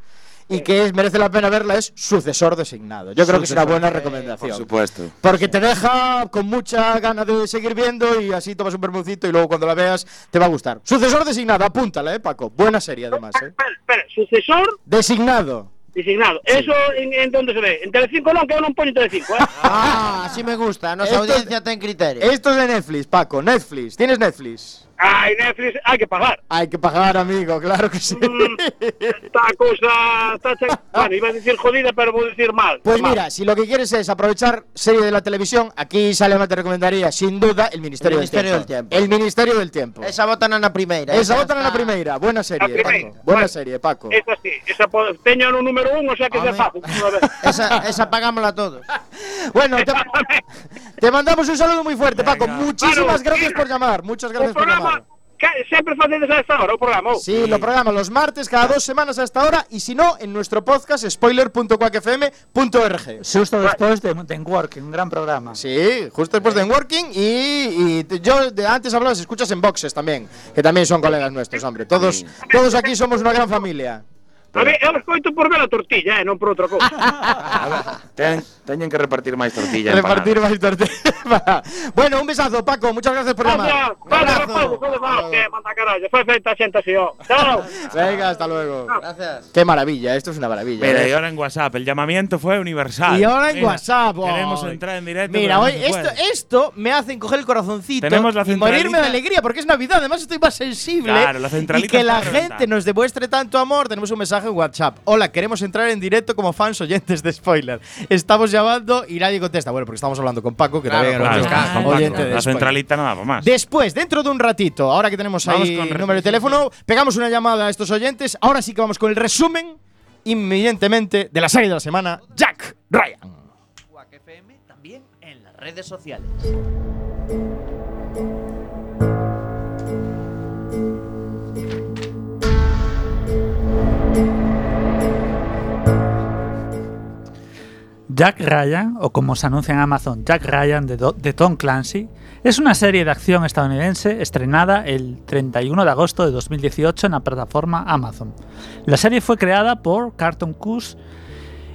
y que es, merece la pena verla, es Sucesor Designado. Yo creo que es una buena recomendación. Por supuesto. Porque te deja con mucha ganas de seguir viendo y así tomas un vermucito y luego cuando la veas te va a gustar. Sucesor Designado, apúntala, eh, Paco. Buena serie además, eh. Espera, espera, sucesor Designado. Designado. Eso en, en donde se ve? En Telecinco non, que eu non poño Telecinco, eh? [LAUGHS] Ah, así me gusta. Nuestra Esto- audiencia ten criterio. Esto es de Netflix, Paco. Netflix. ¿Tienes Netflix? Ai, Netflix, hai que pagar. Hay que pagar, amigo, claro que sí. Esta cousa está che... [LAUGHS] Bueno, iba a decir jodida, pero vou decir mal. Pues Mal. mira, si lo que quieres es aprovechar serie de la televisión, aquí sale te recomendaría sin duda El Ministerio, El Ministerio del, del tiempo. El Ministerio del Tiempo. Esa botana na primeira. Esa esa otra en la primera. Buena serie, La primeira. Paco. Buena serie, Paco. Esa sí, esa teño no número un, o sea que se fácil. A. Esa, esa pagámosla todos. [LAUGHS] Bueno, te, te mandamos un saludo muy fuerte, Paco. Venga. Muchísimas gracias mira. por llamar. Muchas gracias por llamar. Sempre facedes a esta hora, o programa. Sí, lo programa los martes, cada dos semanas a esta hora, y si no, en nuestro podcast spoiler.quackfm.org. Justo después de, de Working, un gran programa. Sí, justo después de Working y, y yo de antes hablabas, escuchas en Boxes también, que también son colegas nuestros, hombre. Todos, todos aquí somos una gran familia. A ver, eu escoito por ver a tortilla, eh, non por outra cousa. Ten, teñen que repartir máis tortilla. Repartir más tortillas. bueno, un besazo, Paco. Muchas gracias por llamar. vale, vale, que manda carallo, fai feita a xente así, ó. Chao. Venga, hasta luego. Gracias. Qué maravilla, esto es una maravilla. Mira, ¿eh? y ahora en WhatsApp, el llamamiento fue universal. Y ahora en Mira, WhatsApp. Queremos ay. entrar en directo. Mira, no hoy se esto, esto me hace coger el corazoncito Tenemos la y morirme de alegría porque es Navidad. Además, estoy más sensible. Claro, la y centralita que está la gente nos demuestre tanto amor. Tenemos un mensaje en WhatsApp. Hola, queremos entrar en directo como fans oyentes de spoiler. Estamos llamando y nadie contesta. Bueno, porque estamos hablando con Paco, que Claro, también era Claro, con Paco, oyente de la centralita no daba más. Después, dentro de un ratito, ahora que tenemos Vamos ahí con el número de teléfono, pegamos una llamada a estos oyentes. Ahora sí que vamos con el resumen inminentemente de la serie de la semana, Jack Ryan. FM también en las redes sociales. Jack Ryan, o como se anuncia en Amazon, Jack Ryan de, Tom Clancy, es una serie de acción estadounidense estrenada el 31 de agosto de 2018 en la plataforma Amazon. La serie fue creada por Carlton Cuse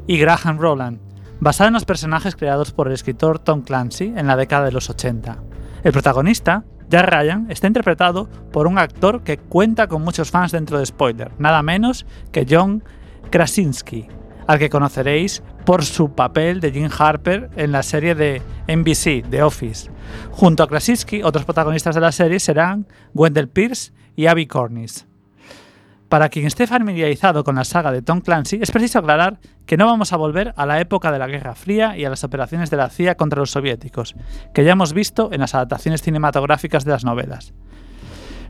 y Graham Rowland, basada en los personajes creados por el escritor Tom Clancy en la década de los 80. El protagonista, Jack Ryan, está interpretado por un actor que cuenta con muchos fans dentro de Spoiler, nada menos que John Krasinski, al que conoceréis por su papel de Jim Harper en la serie de NBC, The Office. Junto a Krasinski, otros protagonistas de la serie serán Wendell Pierce y Abby Cornish. Para quien esté familiarizado con la saga de Tom Clancy, es preciso aclarar que no vamos a volver a la época de la Guerra Fría y a las operaciones de la CIA contra los soviéticos, que ya hemos visto en las adaptaciones cinematográficas de las novelas.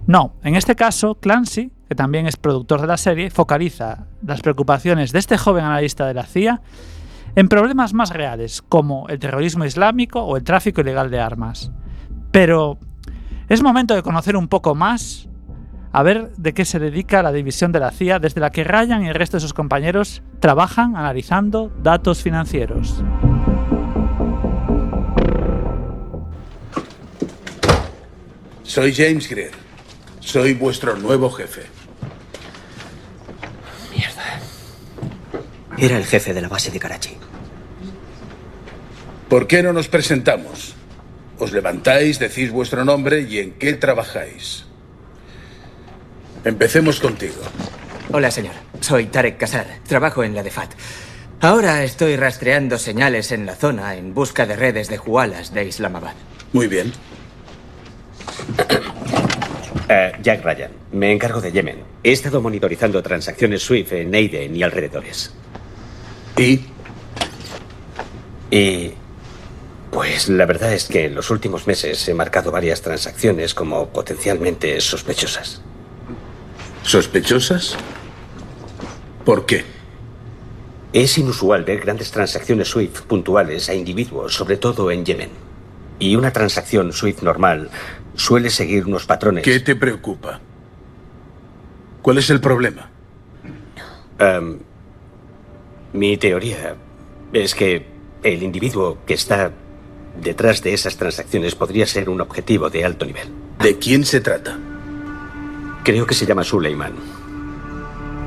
No, en este caso, Clancy que también es productor de la serie, focaliza las preocupaciones de este joven analista de la CIA en problemas más reales, como el terrorismo islámico o el tráfico ilegal de armas. Pero es momento de conocer un poco más, a ver de qué se dedica la división de la CIA desde la que Ryan y el resto de sus compañeros trabajan analizando datos financieros. Soy James Greer. Soy vuestro nuevo jefe. Era el jefe de la base de Karachi. ¿Por qué no nos presentamos? Os levantáis, decís vuestro nombre y en qué trabajáis. Empecemos contigo. Hola, señor. Soy Tarek Kasar. Trabajo en la DEFAT. Ahora estoy rastreando señales en la zona en busca de redes de jualas de Islamabad. Muy bien. Eh, Jack Ryan, me encargo de Yemen. He estado monitorizando transacciones SWIFT en Aden y alrededores. ¿Y? Y... Pues la verdad es que en los últimos meses he marcado varias transacciones como potencialmente sospechosas. ¿Sospechosas? ¿Por qué? Es inusual ver grandes transacciones SWIFT puntuales a individuos, sobre todo en Yemen. Y una transacción SWIFT normal suele seguir unos patrones. ¿Qué te preocupa? ¿Cuál es el problema? Um, mi teoría es que el individuo que está detrás de esas transacciones podría ser un objetivo de alto nivel. ¿De quién se trata? Creo que se llama Suleiman.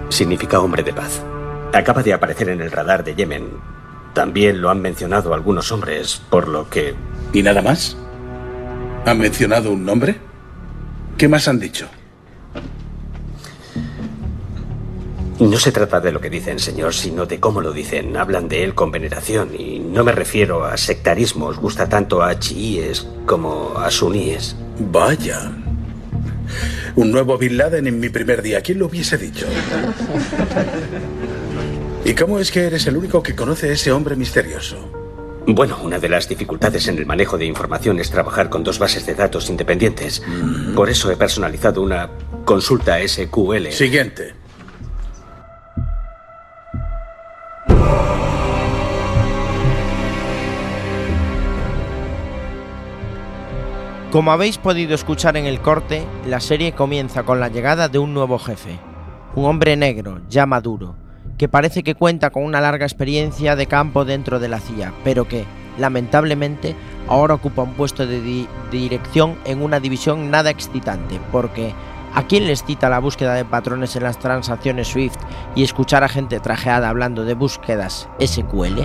Significa hombre de paz. Acaba de aparecer en el radar de Yemen. También lo han mencionado algunos hombres, por lo que... ¿Y nada más? ¿Han mencionado un nombre? ¿Qué más han dicho? No se trata de lo que dicen, señor, sino de cómo lo dicen. Hablan de él con veneración y no me refiero a sectarismo. Os gusta tanto a chiíes como a suníes. Vaya. Un nuevo Bin Laden en mi primer día. ¿Quién lo hubiese dicho? ¿Y cómo es que eres el único que conoce a ese hombre misterioso? Bueno, una de las dificultades en el manejo de información es trabajar con dos bases de datos independientes. Por eso he personalizado una consulta SQL. Siguiente. Como habéis podido escuchar en el corte, la serie comienza con la llegada de un nuevo jefe, un hombre negro, ya maduro, que parece que cuenta con una larga experiencia de campo dentro de la CIA, pero que, lamentablemente, ahora ocupa un puesto de, di de dirección en una división nada excitante, porque ¿a quién les cita la búsqueda de patrones en las transacciones SWIFT y escuchar a gente trajeada hablando de búsquedas SQL?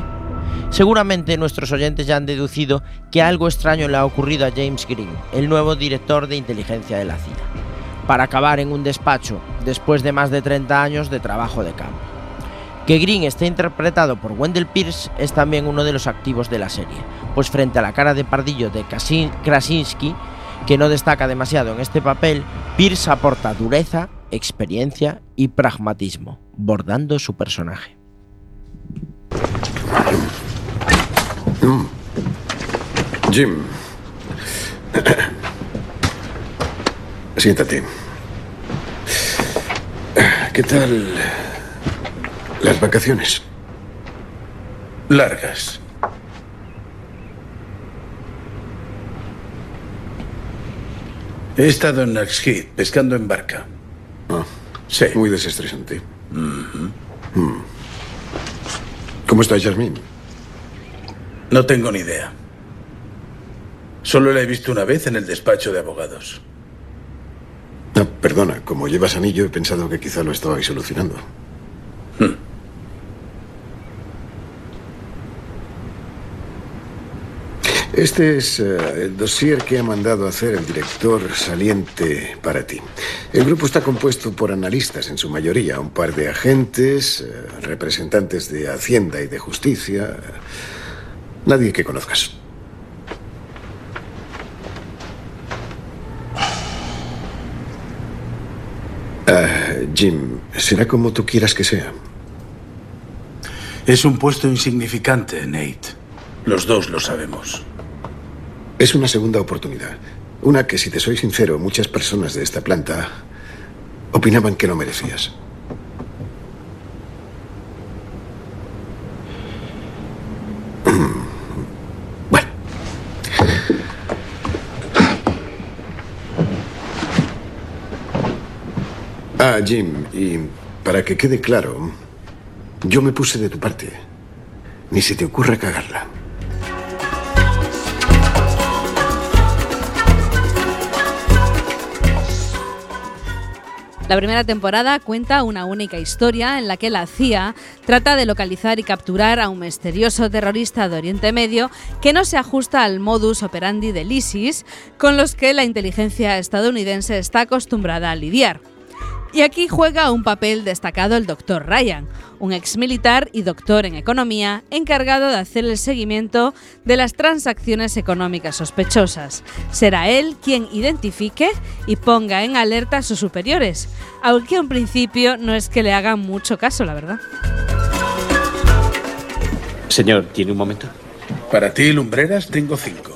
Seguramente nuestros oyentes ya han deducido que algo extraño le ha ocurrido a James Green, el nuevo director de inteligencia de la CIA, para acabar en un despacho después de más de 30 años de trabajo de campo. Que Green esté interpretado por Wendell Pierce es también uno de los activos de la serie, pues frente a la cara de pardillo de Krasinski, que no destaca demasiado en este papel, Pierce aporta dureza, experiencia y pragmatismo, bordando su personaje. Mm. Jim. [COUGHS] Siéntate. ¿Qué tal las vacaciones? Largas. He estado en Naxheed pescando en barca. Ah, sí. Muy desestresante. Mm. ¿Cómo está Jasmine? No tengo ni idea. Solo la he visto una vez en el despacho de abogados. No, perdona, como llevas anillo he pensado que quizá lo estabais solucionando. Hmm. Este es eh, el dossier que ha mandado hacer el director saliente para ti. El grupo está compuesto por analistas, en su mayoría, un par de agentes, eh, representantes de Hacienda y de Justicia. Nadie que conozcas. Ah, Jim, será como tú quieras que sea. Es un puesto insignificante, Nate. Los dos lo sabemos. Es una segunda oportunidad. Una que, si te soy sincero, muchas personas de esta planta opinaban que lo merecías. Jim, y para que quede claro, yo me puse de tu parte. Ni se te ocurra cagarla. La primera temporada cuenta una única historia en la que la CIA trata de localizar y capturar a un misterioso terrorista de Oriente Medio que no se ajusta al modus operandi del ISIS con los que la inteligencia estadounidense está acostumbrada a lidiar. Y aquí juega un papel destacado el Dr. Ryan, un ex militar y doctor en economía encargado de hacer el seguimiento de las transacciones económicas sospechosas. Será él quien identifique y ponga en alerta a sus superiores, aunque en principio no es que le hagan mucho caso, la verdad. Señor, ¿tiene un momento? Para ti, lumbreras, tengo cinco.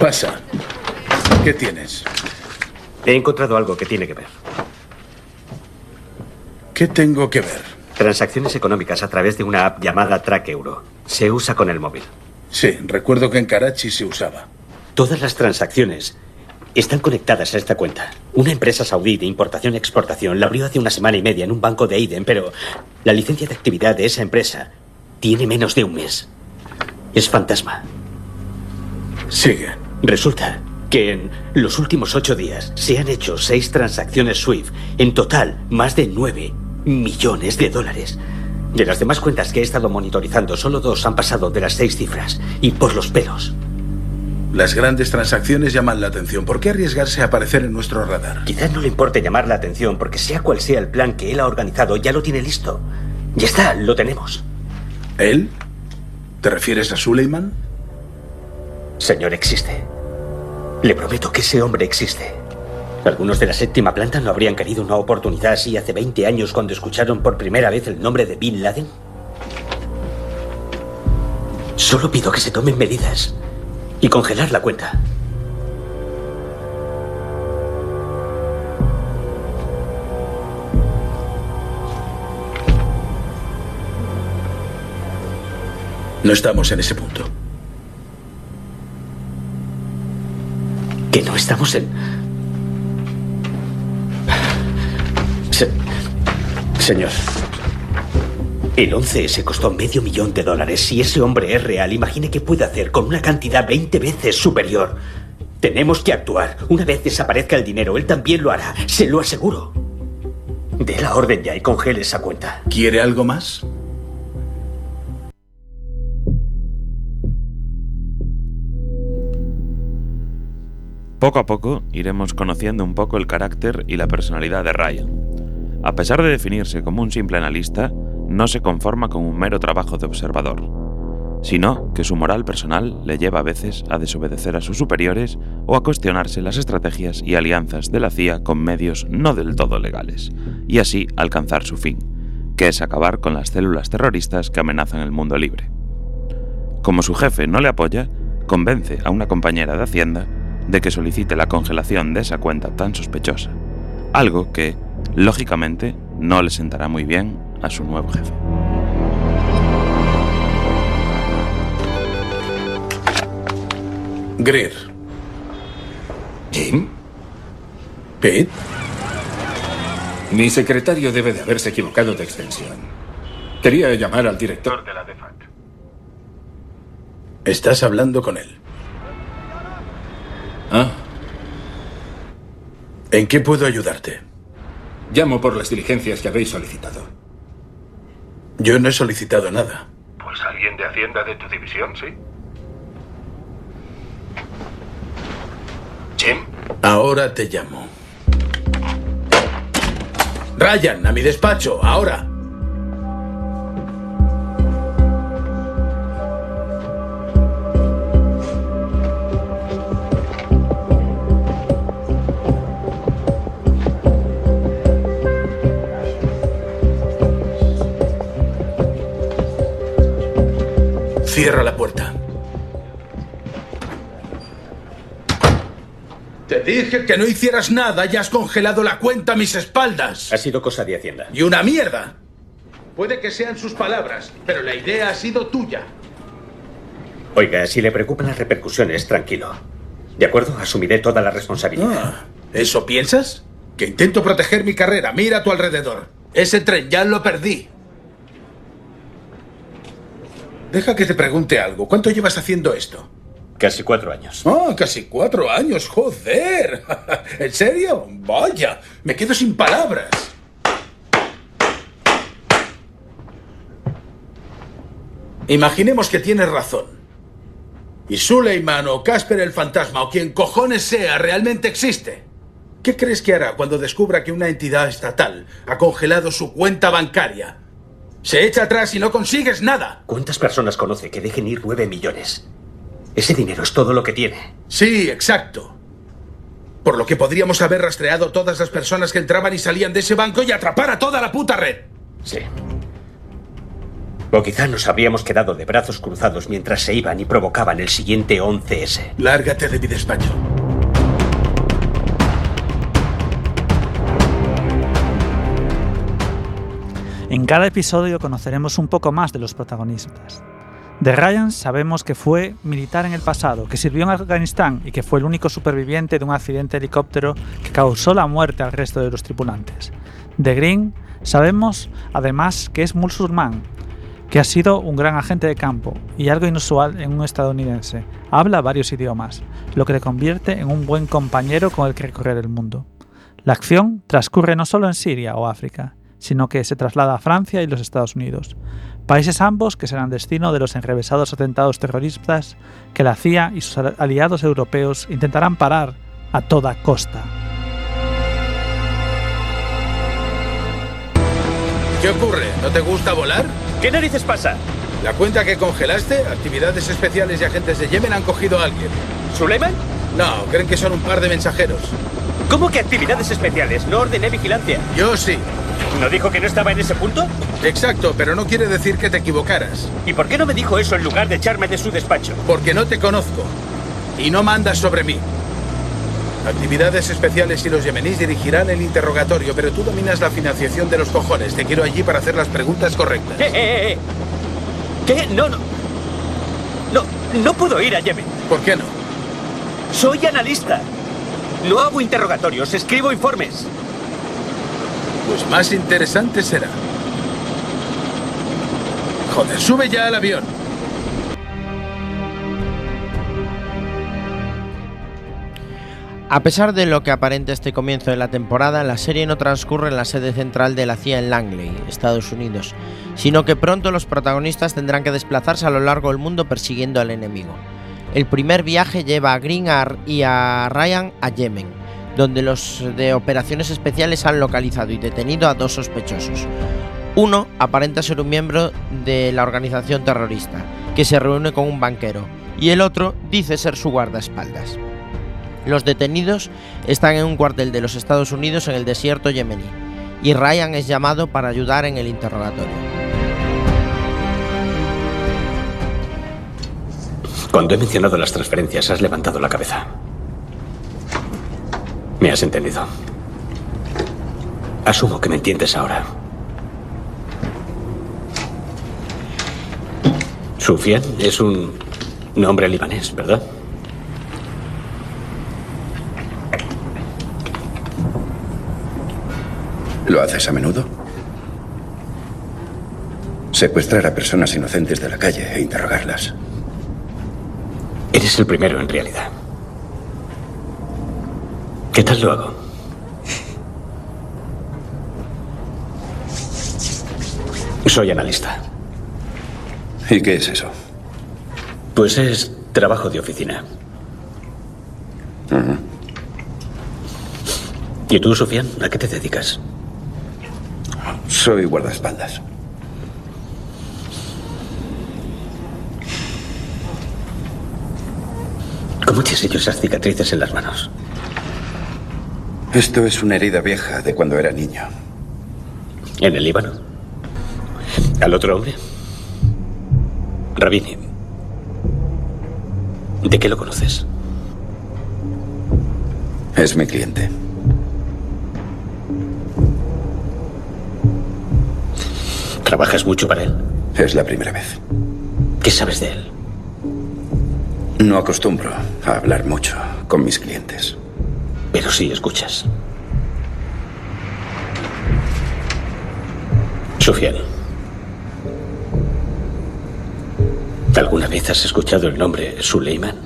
Pasa. ¿Qué tienes? He encontrado algo que tiene que ver. ¿Qué tengo que ver? Transacciones económicas a través de una app llamada Track Euro. Se usa con el móvil. Sí, recuerdo que en Karachi se usaba. Todas las transacciones están conectadas a esta cuenta. Una empresa saudí de importación y exportación la abrió hace una semana y media en un banco de Aiden, pero la licencia de actividad de esa empresa tiene menos de un mes. Es fantasma. Sigue. Resulta que en los últimos ocho días se han hecho seis transacciones SWIFT, en total más de nueve millones de dólares. De las demás cuentas que he estado monitorizando, solo dos han pasado de las seis cifras, y por los pelos. Las grandes transacciones llaman la atención. ¿Por qué arriesgarse a aparecer en nuestro radar? Quizás no le importe llamar la atención, porque sea cual sea el plan que él ha organizado, ya lo tiene listo. Ya está, lo tenemos. ¿Él? ¿Te refieres a Suleiman? Señor, existe. Le prometo que ese hombre existe. Algunos de la séptima planta no habrían querido una oportunidad así hace 20 años cuando escucharon por primera vez el nombre de Bin Laden. Solo pido que se tomen medidas y congelar la cuenta. No estamos en ese punto. Que no estamos en... Se- Señor. El 11S costó medio millón de dólares. Si ese hombre es real, imagine qué puede hacer con una cantidad 20 veces superior. Tenemos que actuar. Una vez desaparezca el dinero, él también lo hará. Se lo aseguro. Dé la orden ya y congele esa cuenta. ¿Quiere algo más? Poco a poco iremos conociendo un poco el carácter y la personalidad de Ryan. A pesar de definirse como un simple analista, no se conforma con un mero trabajo de observador, sino que su moral personal le lleva a veces a desobedecer a sus superiores o a cuestionarse las estrategias y alianzas de la CIA con medios no del todo legales, y así alcanzar su fin, que es acabar con las células terroristas que amenazan el mundo libre. Como su jefe no le apoya, convence a una compañera de Hacienda de que solicite la congelación de esa cuenta tan sospechosa, algo que, lógicamente, no le sentará muy bien a su nuevo jefe. Greer. ¿Jim? ¿Pete? Mi secretario debe de haberse equivocado de extensión. Quería llamar al director de la DEFAT. Estás hablando con él. Ah, ¿En qué puedo ayudarte? llamo por las diligencias que habéis solicitado. Yo no he solicitado nada. Pues alguien de Hacienda de tu división, ¿sí? Jim, Ahora te llamo. Ryan, a mi despacho, ahora. Cierra la puerta. dije que no hicieras nada y has congelado la cuenta a mis espaldas. Ha sido cosa de Hacienda. Y una mierda. Puede que sean sus palabras, pero la idea ha sido tuya. Oiga, si le preocupan las repercusiones, tranquilo. ¿De acuerdo? Asumiré toda la responsabilidad. Ah, ¿Eso piensas? Que intento proteger mi carrera. Mira a tu alrededor. Ese tren ya lo perdí. Deja que te pregunte algo. ¿Cuánto llevas haciendo esto? Casi cuatro años. Ah, casi cuatro años, joder. [LAUGHS] ¿En serio? Vaya, me quedo sin palabras. Imaginemos que tienes razón. Y Suleiman o Casper el fantasma o quien cojones sea realmente existe. ¿Qué crees que hará cuando descubra que una entidad estatal ha congelado su cuenta bancaria? Se echa atrás y no consigues nada. ¿Cuántas personas conoce que dejen ir nueve millones? Ese dinero es todo lo que tiene. Sí, exacto. Por lo que podríamos haber rastreado todas las personas que entraban y salían de ese banco y atrapar a toda la puta red. Sí. O quizá nos habríamos quedado de brazos cruzados mientras se iban y provocaban el siguiente 11S. Lárgate de mi despacho. En cada episodio conoceremos un poco más de los protagonistas. De Ryan sabemos que fue militar en el pasado, que sirvió en Afganistán y que fue el único superviviente de un accidente de helicóptero que causó la muerte al resto de los tripulantes. De Green sabemos además que es musulmán, que ha sido un gran agente de campo y algo inusual en un estadounidense. Habla varios idiomas, lo que le convierte en un buen compañero con el que recorrer el mundo. La acción transcurre no solo en Siria o África, sino que se traslada a Francia y los Estados Unidos, países ambos que serán destino de los enrevesados atentados terroristas que la CIA y sus aliados europeos intentarán parar a toda costa. ¿Qué ocurre? ¿No te gusta volar? ¿Qué narices pasa? La cuenta que congelaste, actividades especiales y agentes de Yemen han cogido a alguien. ¿Suleiman? No, creen que son un par de mensajeros. ¿Cómo que actividades especiales? No ordené vigilancia. Yo sí. ¿No dijo que no estaba en ese punto? Exacto, pero no quiere decir que te equivocaras. ¿Y por qué no me dijo eso en lugar de echarme de su despacho? Porque no te conozco. Y no mandas sobre mí. Actividades especiales y los yemeníes dirigirán el interrogatorio, pero tú dominas la financiación de los cojones. Te quiero allí para hacer las preguntas correctas. ¡Eh, eh, eh! ¿Qué? No, no. No, no puedo ir a Yemen. ¿Por qué no? Soy analista. No hago interrogatorios, escribo informes. Pues más interesante será. Joder, sube ya al avión. A pesar de lo que aparenta este comienzo de la temporada, la serie no transcurre en la sede central de la CIA en Langley, Estados Unidos, sino que pronto los protagonistas tendrán que desplazarse a lo largo del mundo persiguiendo al enemigo. El primer viaje lleva a Green y a Ryan a Yemen, donde los de operaciones especiales han localizado y detenido a dos sospechosos. Uno aparenta ser un miembro de la organización terrorista, que se reúne con un banquero, y el otro dice ser su guardaespaldas. Los detenidos están en un cuartel de los Estados Unidos en el desierto yemení, y Ryan es llamado para ayudar en el interrogatorio. Cuando he mencionado las transferencias, has levantado la cabeza. Me has entendido. Asumo que me entiendes ahora. Sufian es un nombre libanés, ¿verdad? ¿Lo haces a menudo? Secuestrar a personas inocentes de la calle e interrogarlas. Eres el primero, en realidad. ¿Qué tal lo hago? Soy analista. ¿Y qué es eso? Pues es trabajo de oficina. ¿Y tú, Sofian, a qué te dedicas? Soy guardaespaldas. ¿Cómo te has hecho esas cicatrices en las manos? Esto es una herida vieja de cuando era niño. ¿En el Líbano? ¿Al otro hombre? Rabini. ¿De qué lo conoces? Es mi cliente. ¿Trabajas mucho para él? Es la primera vez. ¿Qué sabes de él? No acostumbro a hablar mucho con mis clientes. Pero sí escuchas. Sufian. ¿Alguna vez has escuchado el nombre Suleiman?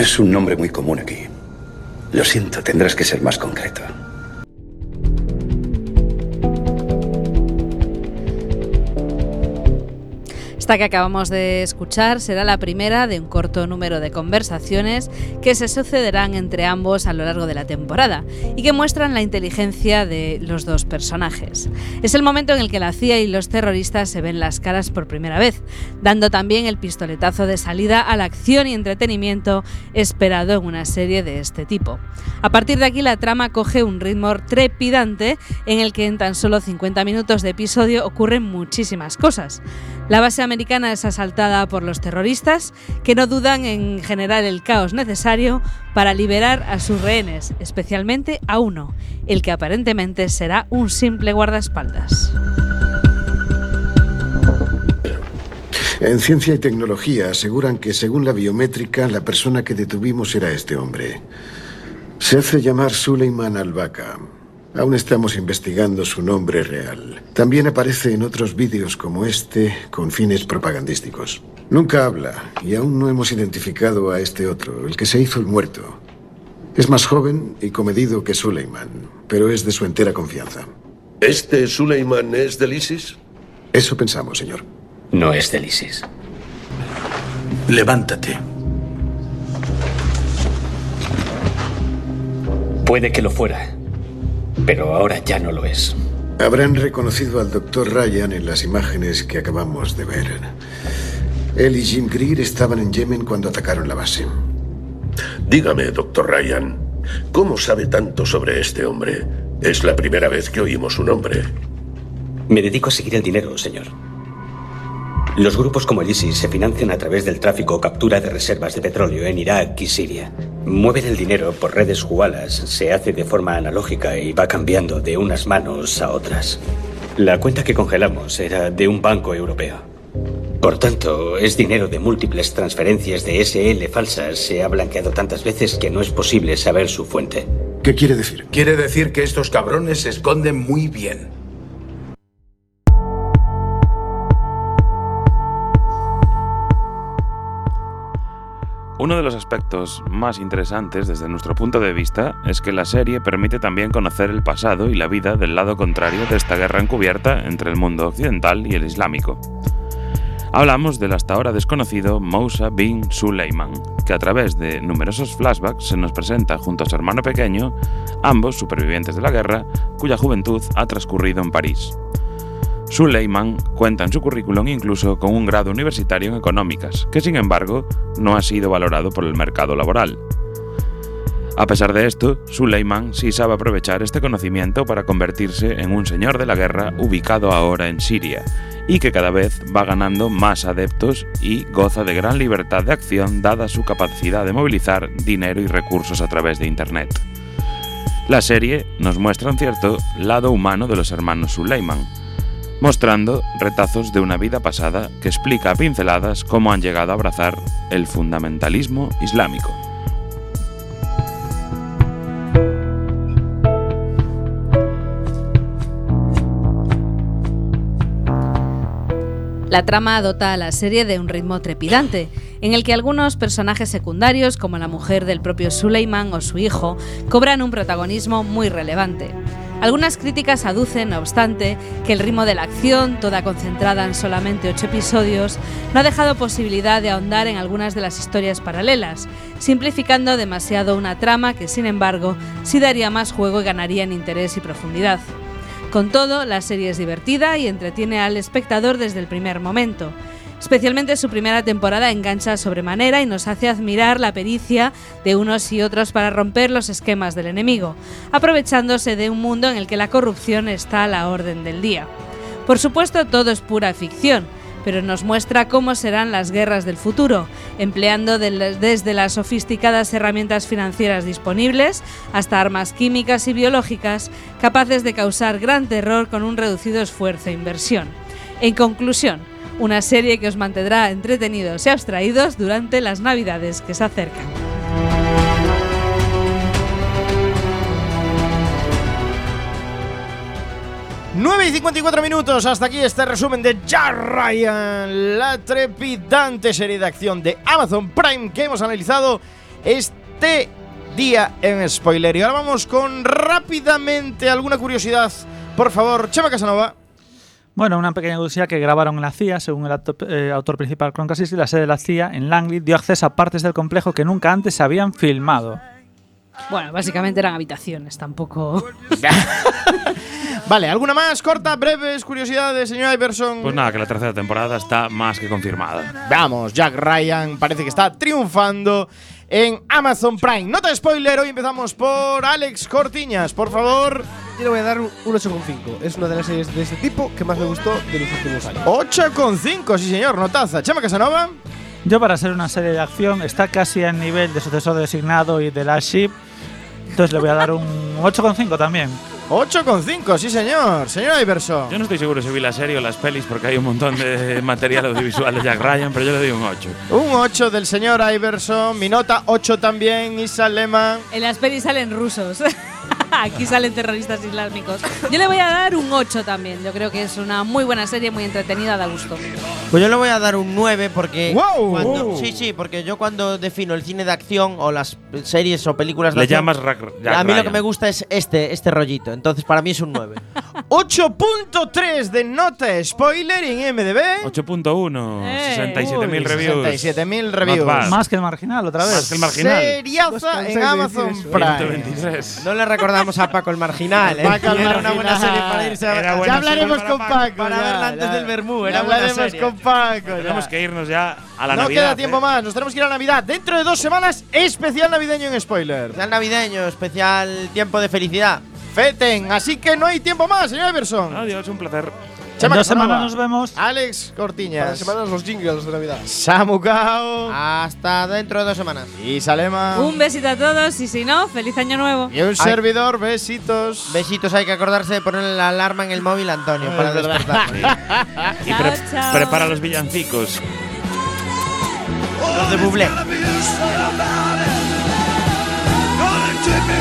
Es un nombre muy común aquí. Lo siento, tendrás que ser más concreto. Esta que acabamos de escuchar será la primera de un corto número de conversaciones que se sucederán entre ambos a lo largo de la temporada y que muestran la inteligencia de los dos personajes. Es el momento en el que la CIA y los terroristas se ven las caras por primera vez, dando también el pistoletazo de salida a la acción y entretenimiento esperado en una serie de este tipo. A partir de aquí la trama coge un ritmo trepidante en el que en tan solo 50 minutos de episodio ocurren muchísimas cosas. La base americana es asaltada por los terroristas, que no dudan en generar el caos necesario para liberar a sus rehenes, especialmente a uno, el que aparentemente será un simple guardaespaldas. En ciencia y tecnología aseguran que según la biométrica, la persona que detuvimos era este hombre. Se hace llamar Suleiman Al-Baka. Aún estamos investigando su nombre real. También aparece en otros vídeos como este con fines propagandísticos. Nunca habla y aún no hemos identificado a este otro, el que se hizo el muerto. Es más joven y comedido que Suleiman, pero es de su entera confianza. ¿Este Suleiman es del ISIS? Eso pensamos, señor. No es del ISIS. Levántate. Puede que lo fuera, pero ahora ya no lo es. Habrán reconocido al doctor Ryan en las imágenes que acabamos de ver. Él y Jim Greer estaban en Yemen cuando atacaron la base. Dígame, doctor Ryan, ¿cómo sabe tanto sobre este hombre? Es la primera vez que oímos su nombre. Me dedico a seguir el dinero, señor. Los grupos como el ISIS se financian a través del tráfico o captura de reservas de petróleo en Irak y Siria. Mueven el dinero por redes jugalas, se hace de forma analógica y va cambiando de unas manos a otras. La cuenta que congelamos era de un banco europeo. Por tanto, es dinero de múltiples transferencias de SL falsas. Se ha blanqueado tantas veces que no es posible saber su fuente. ¿Qué quiere decir? Quiere decir que estos cabrones se esconden muy bien. Uno de los aspectos más interesantes desde nuestro punto de vista es que la serie permite también conocer el pasado y la vida del lado contrario de esta guerra encubierta entre el mundo occidental y el islámico. Hablamos del hasta ahora desconocido Mousa bin Suleiman, que a través de numerosos flashbacks se nos presenta junto a su hermano pequeño, ambos supervivientes de la guerra, cuya juventud ha transcurrido en París. Suleiman cuenta en su currículum incluso con un grado universitario en económicas, que sin embargo no ha sido valorado por el mercado laboral. A pesar de esto, Suleiman sí sabe aprovechar este conocimiento para convertirse en un señor de la guerra ubicado ahora en Siria, y que cada vez va ganando más adeptos y goza de gran libertad de acción dada su capacidad de movilizar dinero y recursos a través de Internet. La serie nos muestra un cierto lado humano de los hermanos Suleiman, mostrando retazos de una vida pasada que explica a pinceladas cómo han llegado a abrazar el fundamentalismo islámico. La trama dota a la serie de un ritmo trepidante, en el que algunos personajes secundarios, como la mujer del propio Suleiman o su hijo, cobran un protagonismo muy relevante. Algunas críticas aducen, no obstante, que el ritmo de la acción, toda concentrada en solamente ocho episodios, no ha dejado posibilidad de ahondar en algunas de las historias paralelas, simplificando demasiado una trama que, sin embargo, sí daría más juego y ganaría en interés y profundidad. Con todo, la serie es divertida y entretiene al espectador desde el primer momento. Especialmente su primera temporada engancha sobremanera y nos hace admirar la pericia de unos y otros para romper los esquemas del enemigo, aprovechándose de un mundo en el que la corrupción está a la orden del día. Por supuesto, todo es pura ficción, pero nos muestra cómo serán las guerras del futuro, empleando desde las sofisticadas herramientas financieras disponibles hasta armas químicas y biológicas capaces de causar gran terror con un reducido esfuerzo e inversión. En conclusión, una serie que os mantendrá entretenidos y abstraídos durante las navidades que se acercan. 9 y 54 minutos, hasta aquí este resumen de Jack Ryan, la trepidante serie de acción de Amazon Prime que hemos analizado este día en spoiler. Y ahora vamos con rápidamente alguna curiosidad. Por favor, Chema Casanova. Bueno, una pequeña curiosidad que grabaron en la CIA, según el acto- eh, autor principal Cron Cassidy, la sede de la CIA en Langley dio acceso a partes del complejo que nunca antes se habían filmado. Bueno, básicamente eran habitaciones, tampoco. [LAUGHS] Vale, ¿alguna más? Corta, breves curiosidades, señor Iverson. Pues nada, que la tercera temporada está más que confirmada. Vamos, Jack Ryan parece que está triunfando en Amazon Prime. Nota de spoiler, hoy empezamos por Alex Cortiñas, por favor. Yo le voy a dar un un 8,5. Es una de las series de este tipo que más me gustó de los últimos años. 8,5, sí señor, notaza. Chema Casanova. Yo para ser una serie de acción está casi al nivel de sucesor designado y de la Ship. Entonces le voy a dar un 8,5 también. 8,5, sí señor. Señor Iverson. Yo no estoy seguro si vi la serie o las pelis porque hay un montón de [LAUGHS] material audiovisual de Jack Ryan, pero yo le doy un 8. Un 8 del señor Iverson. Mi nota 8 también, Isa Lema. En las pelis salen rusos. [LAUGHS] [LAUGHS] Aquí salen terroristas islámicos. Yo le voy a dar un 8 también. Yo creo que es una muy buena serie, muy entretenida, da gusto. Pues yo le voy a dar un 9 porque. ¡Wow! cuando- ¡Wow! sí, sí, porque yo cuando defino el cine de acción o las series o películas de Le acción. llamas Ra- Jack A mí lo Ryan. que me gusta es este, este rollito. Entonces para mí es un 9. 8.3 [LAUGHS] de nota spoiler en MDB. 8.1, Eh. 67.000 Uy, reviews. 67.000 Not reviews. Más que el marginal, otra vez. Más que el marginal. Seriaza en Amazon Prime. 123. No le recordamos a Paco el marginal. ¿eh? Paco el Era una buena serie para irse a Era ya hablaremos con Paco. para ya, verla antes ya. del Bermú, Ya era buena hablaremos serie. con Paco. ya. Tenemos que irnos ya a la no Navidad. queda tiempo ¿eh? más, nos tenemos que ir a Navidad. Dentro de dos semanas, especial navideño en spoiler. Especial navideño, especial tiempo de felicidad. Feten, así que no hay tiempo más, señor Iverson. Adiós, un placer. En Chema dos Casanova. semanas nos vemos. Alex Cortiñas. semanas los jingles de Navidad. Samu Cao. Hasta dentro de dos semanas. Y Salema. Un besito a todos y si no, feliz año nuevo. Y un servidor, besitos. Besitos, hay que acordarse de poner la alarma en el móvil, Antonio, para despertar. [LAUGHS] Y Chao, pre- chao. prepara los villancicos. Los de Bublé.